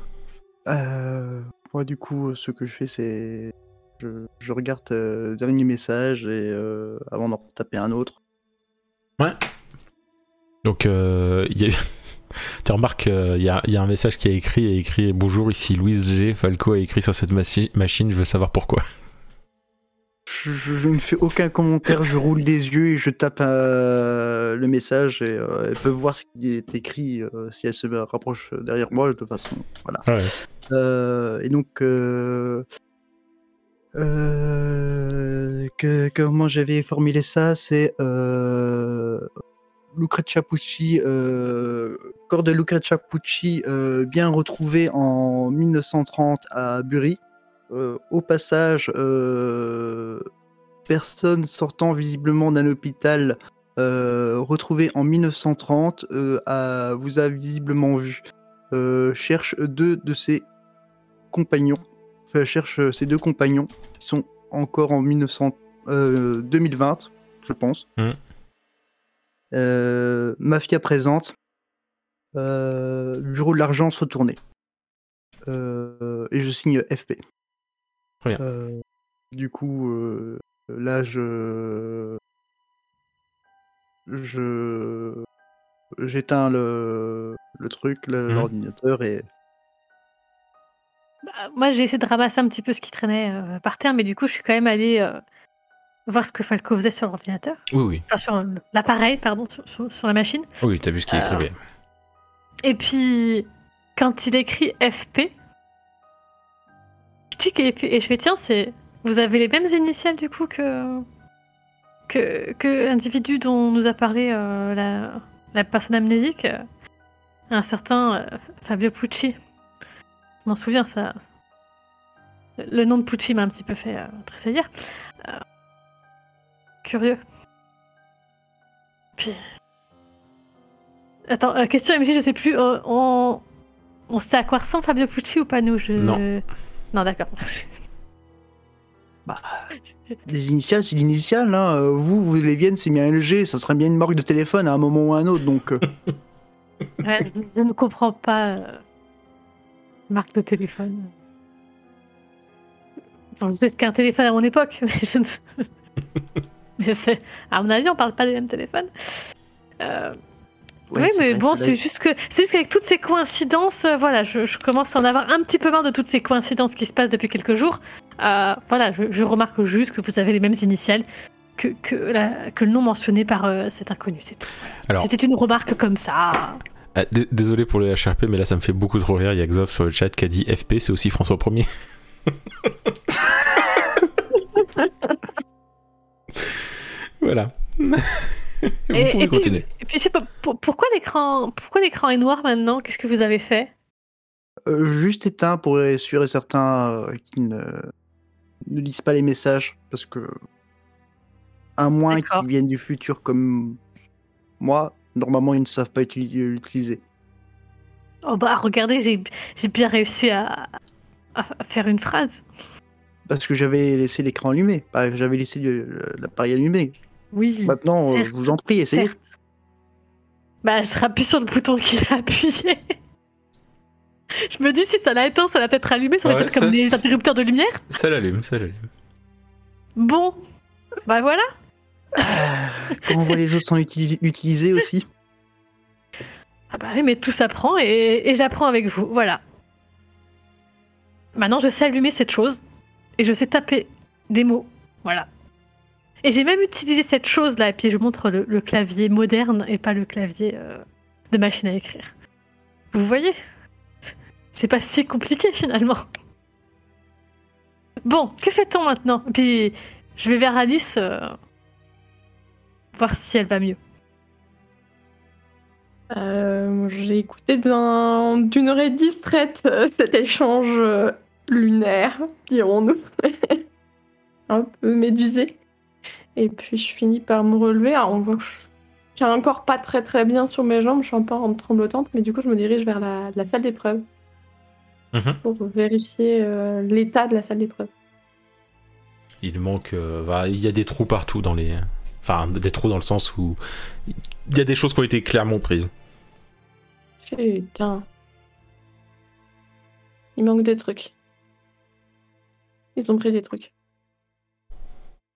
Euh, moi, du coup, ce que je fais, c'est. Je, je regarde euh, le dernier message et euh, avant d'en taper un autre. Donc, euh, il y a... tu remarques, euh, il y, a, il y a un message qui a écrit et écrit Bonjour, ici Louise G. Falco a écrit sur cette machi- machine, je veux savoir pourquoi. Je, je- je ne fais aucun commentaire, je roule des yeux et je tape euh, le message et euh, elles peuvent voir ce qui est écrit euh, si elles se rapprochent derrière moi de toute façon. Voilà. Ouais. Euh, et donc, euh, euh, que, comment j'avais formulé ça? C'est euh, Lucrezia Pucci, euh, corps de Lucrezia Pucci euh, bien retrouvé en 1930 à Bury. Euh, au passage, personne sortant visiblement d'un hôpital retrouvé en 1930 euh, a- vous a visiblement vu. Cherche deux de ses compagnons. Cherche ses deux compagnons qui sont encore en 1900, euh, 2020, je pense. Mhm. Euh, mafia présente. Euh, bureau de l'argent se retourner. Euh, et je signe FP. Très bien. Euh, du coup, euh, là, je. Je. J'éteins le, le truc, Mhm. l'ordinateur, et bah, moi, j'ai essayé de ramasser un petit peu ce qui traînait euh, par terre, mais du coup, je suis quand même allée euh, voir ce que Falco faisait sur l'ordinateur. Oui, oui. Enfin, sur euh, l'appareil, pardon, sur, sur- sur la machine. Oui, t'as vu ce qu'il Alors. écrivait. Et puis, quand il écrit FP, et, je fais tiens, c'est vous avez les mêmes initiales du coup que que, que l'individu dont nous a parlé euh, la, la personne amnésique, euh, un certain euh, Fabio Pucci. Je m'en souviens, ça. Le nom de Pucci m'a un petit peu fait euh, tressaillir. Curieux. Puis. Attends, euh, question MJ, je sais plus. euh, on... on sait à quoi ressemble Fabio Pucci ou pas nous je... Non. Non, d'accord. Les initiales, c'est l'initiale. Hein. Vous, vous, les Viennes, c'est bien LG. Ça serait bien une marque de téléphone à un moment ou à un autre. Donc, euh, [LAUGHS] Ouais, je ne comprends pas. Marque de téléphone. Enfin, je sais ce qu'est un téléphone à mon époque, mais je ne sais. [LAUGHS] [LAUGHS] Mais c'est, à mon avis, on parle pas des mêmes téléphones. Euh, Ouais, oui, mais bon, c'est juste que c'est juste qu'avec toutes ces coïncidences, euh, voilà, je, je commence à en avoir un petit peu marre de toutes ces coïncidences qui se passent depuis quelques jours. Euh, voilà, je, je remarque juste que vous avez les mêmes initiales que, que, la- que le nom mentionné par euh, cet inconnu, c'est tout. Alors, C'était une remarque comme ça. ah, désolé pour le HRP, mais là ça me fait beaucoup trop rire. Il y a Xof sur le chat qui a dit FP, c'est aussi François 1er. [LAUGHS] voilà. [LAUGHS] Vous Et- pouvez et puis- continuer. Et puis je sais pas, pour- pourquoi l'écran, pourquoi l'écran est noir maintenant? Qu'est-ce que vous avez fait? Euh, juste éteint pour être sûr et certain euh, qu'ils ne, ne lisent pas les messages. Parce que, à moins D'accord. qu'ils viennent du futur comme moi, normalement ils ne savent pas utili- l'utiliser. Oh bah regardez, j'ai j'ai bien réussi à, à faire une phrase. Parce que j'avais laissé l'écran allumé, pas- j'avais laissé l'appareil allumé. Oui. Maintenant, euh, certes. je vous en prie, essayez. Certes. Bah, je rappuie sur le bouton qu'il a appuyé. je me dis, si ça l'a éteint, ça l'a peut-être allumé, ça va Ouais, peut-être comme c'est- interrupteurs de lumière. Ça l'allume, ça l'allume. Bon, bah voilà. Quand on voit les autres s'en utili- utiliser aussi? Ah bah oui, mais tout s'apprend et, et j'apprends avec vous, voilà. Maintenant, je sais allumer cette chose et je sais taper des mots, voilà. Et j'ai même utilisé cette chose-là, et puis je montre le, clavier moderne et pas le clavier euh, de machine à écrire. Vous voyez? C'est pas si compliqué finalement. Bon, que fait-on maintenant? Puis je vais vers Alice, euh, voir si elle va mieux. Euh, J'ai écouté d'un- d'une oreille distraite cet échange lunaire, dirons-nous. [LAUGHS] Un peu médusé. Et puis je finis par me relever. Alors on voit que je tiens encore pas très très bien sur mes jambes, je suis peu en tremblotante, mais du coup je me dirige vers la, la salle d'épreuve Mhm. pour vérifier euh, l'état de la salle d'épreuve. Il manque. euh, bah, il y a des trous partout dans les. Enfin, des trous dans le sens où. Il y a des choses qui ont été clairement prises. Putain. Il manque des trucs. Ils ont pris des trucs.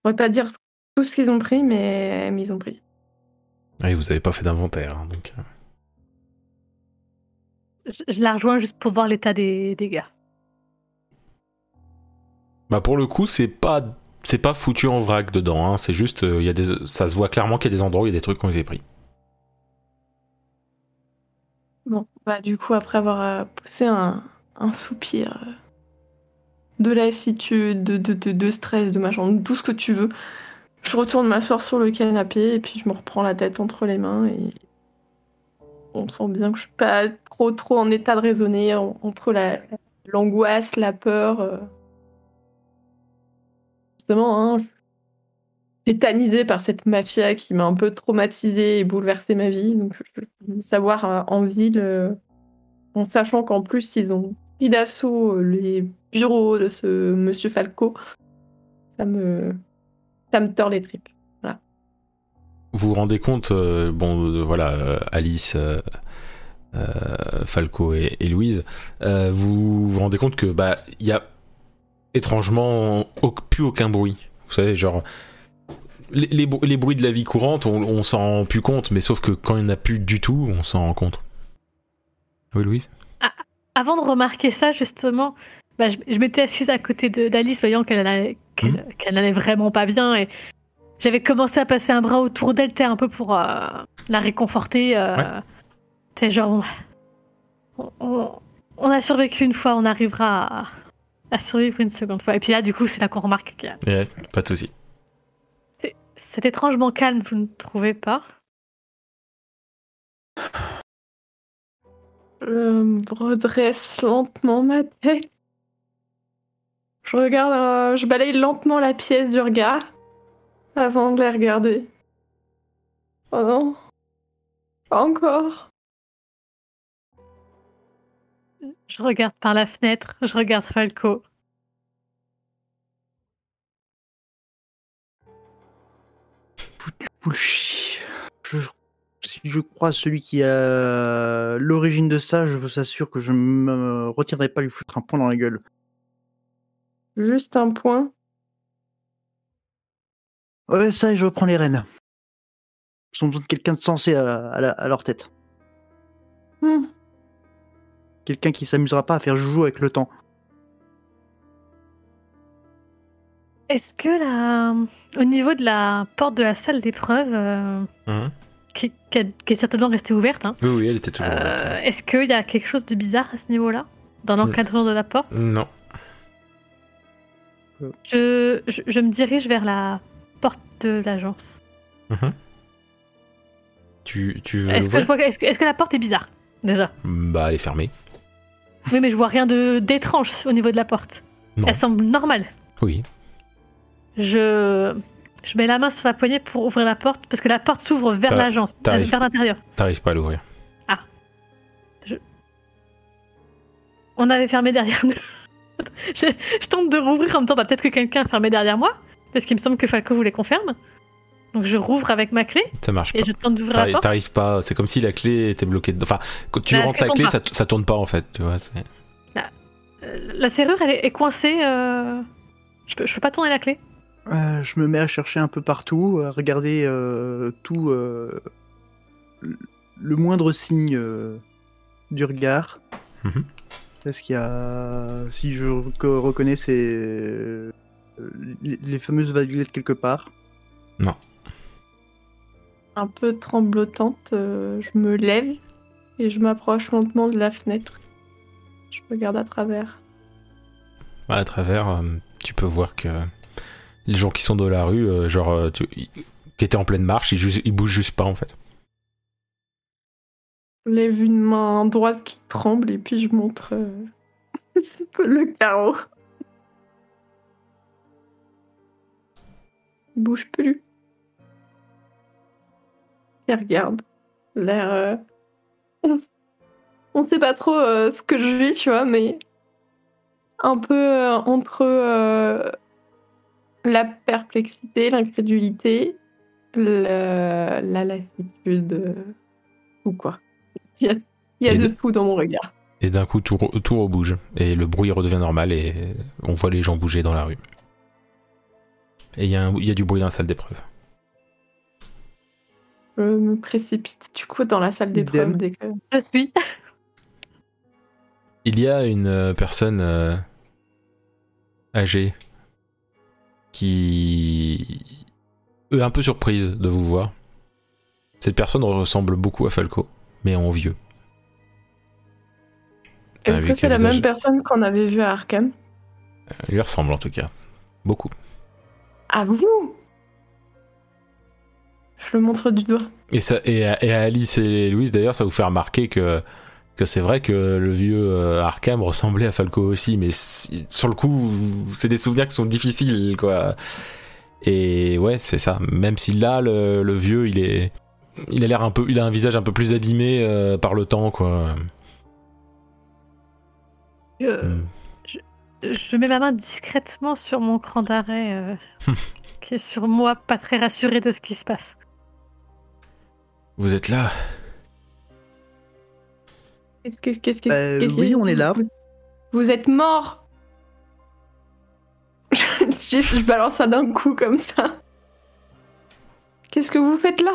On va pas dire tout ce qu'ils ont pris, mais, mais ils ont pris. Oui, vous avez pas fait d'inventaire, hein, donc. euh. Je, je la rejoins juste pour voir l'état des dégâts. Bah pour le coup, c'est pas c'est pas foutu en vrac dedans. Hein. C'est juste, euh, il y a des, ça se voit clairement qu'il y a des endroits où il y a des trucs qui ont été pris. Bon, bah du coup, après avoir euh, poussé un, un soupir de lassitude, de, de, de, de stress, de machin, de tout ce que tu veux, je retourne m'asseoir sur le canapé et puis je me reprends la tête entre les mains et on sent bien que je suis pas trop trop en état de raisonner en- entre la l'angoisse, la peur. euh. Justement, hein, tétanisée par cette mafia qui m'a un peu traumatisée et bouleversé ma vie. Donc, savoir euh, en ville, euh, en sachant qu'en plus, ils ont pris d'assaut les bureaux de ce monsieur Falco, ça me, ça me tord les tripes. Vous vous rendez compte, euh, bon, euh, voilà, euh, Alice, euh, euh, Falco et, et Louise, euh, vous vous rendez compte que bah il y a étrangement au- plus aucun bruit. Vous savez, genre les, les br- les bruits de la vie courante, on, on s'en rend plus compte, mais sauf que quand il n'y en a plus du tout, on s'en rend compte. Oui, Louise? Avant de remarquer ça, justement, bah, je, je m'étais assise à côté d'Alice, voyant qu'elle qu'elle, n'allait vraiment pas bien. Et j'avais commencé à passer un bras autour d'elle, t'es un peu pour euh, la réconforter. Euh, Ouais. T'es genre, on, on- on a survécu une fois, on arrivera à, à survivre une seconde fois. Et puis là, du coup, c'est là qu'on remarque qu'il y a- Ouais, pas de souci. c'est étrangement calme, vous ne trouvez pas? Je redresse lentement ma tête. Je regarde, euh, je balaye lentement la pièce du regard avant de la regarder. Oh non, pas encore. Je regarde par la fenêtre, je regarde Falco. Bullshit. Je- si je crois celui qui a l'origine de ça, je vous assure que je me retirerai pas lui foutre un point dans la gueule. Juste un point. Ouais, ça, et je reprends les rênes. Ils ont besoin de quelqu'un de sensé à, à la- à leur tête. Hmm. Quelqu'un qui s'amusera pas à faire joujou avec le temps. Est-ce que la... au niveau de la porte de la salle d'épreuve, euh, Mhm. qui, qui a- qui est certainement restée ouverte, hein, Oui, oui, elle était toujours euh, ouverte. est-ce qu'il y a quelque chose de bizarre à ce niveau-là Dans l'encadrement de la porte? Non. Je, je, je me dirige vers la porte de l'agence. Mhm. Tu, tu Est-ce que, la porte est bizarre Déjà? Bah, elle est fermée. Oui, mais je vois rien de d'étrange au niveau de la porte. Non. Elle semble normale. Oui. Je, je mets la main sur la poignée pour ouvrir la porte parce que la porte s'ouvre vers l'agence, t'arrives. vers l'intérieur. T'arrives pas à l'ouvrir. On avait fermé derrière [LAUGHS] nous. Je, je tente de rouvrir en me disant bah, peut-être que quelqu'un a fermé derrière moi parce qu'il me semble que Falco voulait qu'on ferme. Donc je rouvre avec ma clé Ça marche pas. et je tente d'ouvrir la T'arrives porte. t'arrives pas. C'est comme si la clé était bloquée dedans. Enfin, quand tu Bah, rentres la clé, ça, ça tourne pas en fait. Tu vois. Euh, La serrure elle est, est coincée. euh, Je, peux, je peux pas tourner la clé. Euh, je me mets à chercher un peu partout, à regarder euh, tout, euh, le moindre signe euh, du regard. Mhm. Est-ce qu'il y a, si je rec- reconnais ces euh, les, fameuses vaguelettes quelque part? Un peu tremblotante, euh, je me lève et je m'approche lentement de la fenêtre. Je regarde à travers. À travers, euh, tu peux voir que les gens qui sont dans la rue, genre, tu- qui étaient en pleine marche, ils, ju- ils bougent juste pas en fait. Lève une main droite qui tremble et puis je montre euh, [LAUGHS] le carreau. Il bouge plus. Il regarde. L'air. euh, [LAUGHS] On... sait pas trop euh, ce que je vis, tu vois, mais un peu euh, entre la perplexité, l'incrédulité, la lassitude ou quoi. [LAUGHS] Il y a, il y a Et de tout dans mon regard. Et d'un coup, tout, tout rebouge. Et le bruit redevient normal et on voit les gens bouger dans la rue. Et il y, a un- il y a du bruit dans la salle d'épreuve. Je me précipite du coup dans la salle d'épreuve dès que. Je suis. Il y a une euh, personne euh, âgée qui est un peu surprise de vous voir. Cette personne ressemble beaucoup à Falco, mais en vieux. Est-ce que c'est la visage- même personne qu'on avait vue à Arkham? Elle lui ressemble en tout cas. Beaucoup. À vous Je le montre du doigt. Et, ça, et, à, et à Alice et Louise, d'ailleurs, ça vous fait remarquer que, que c'est vrai que le vieux euh, Arkham ressemblait à Falco aussi, mais sur le coup, c'est des souvenirs qui sont difficiles, quoi. Et ouais, c'est ça. Même si là, le, le vieux, il est. Il a l'air un peu. Il a un visage un peu plus abîmé euh, par le temps, quoi. Je, Hmm. je mets ma main discrètement sur mon cran d'arrêt, euh, [LAUGHS] qui est sur moi, pas très rassuré de ce qui se passe. Vous êtes là Qu'est-ce que. Qu'est-ce que Euh, qu'est-ce que- oui, on est là. Vous, vous êtes mort je, [LAUGHS] je balance ça d'un coup comme ça. Qu'est-ce que vous faites là?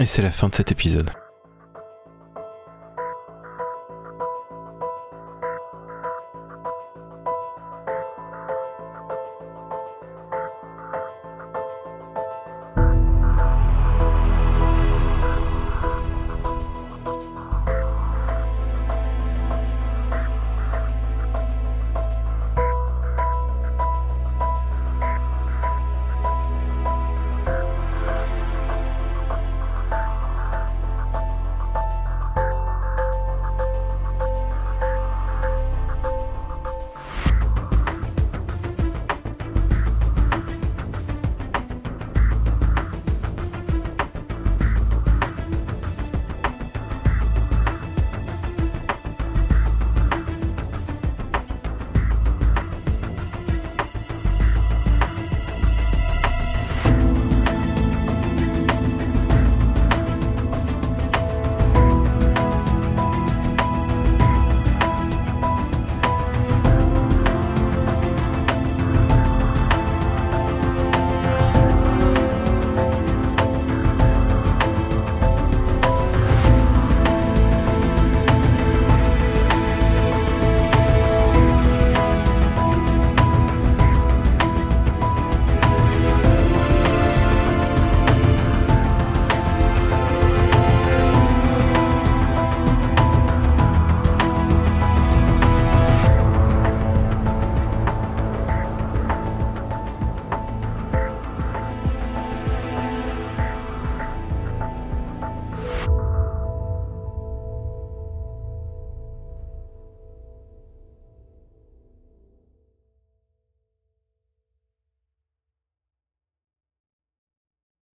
Et c'est la fin de cet épisode.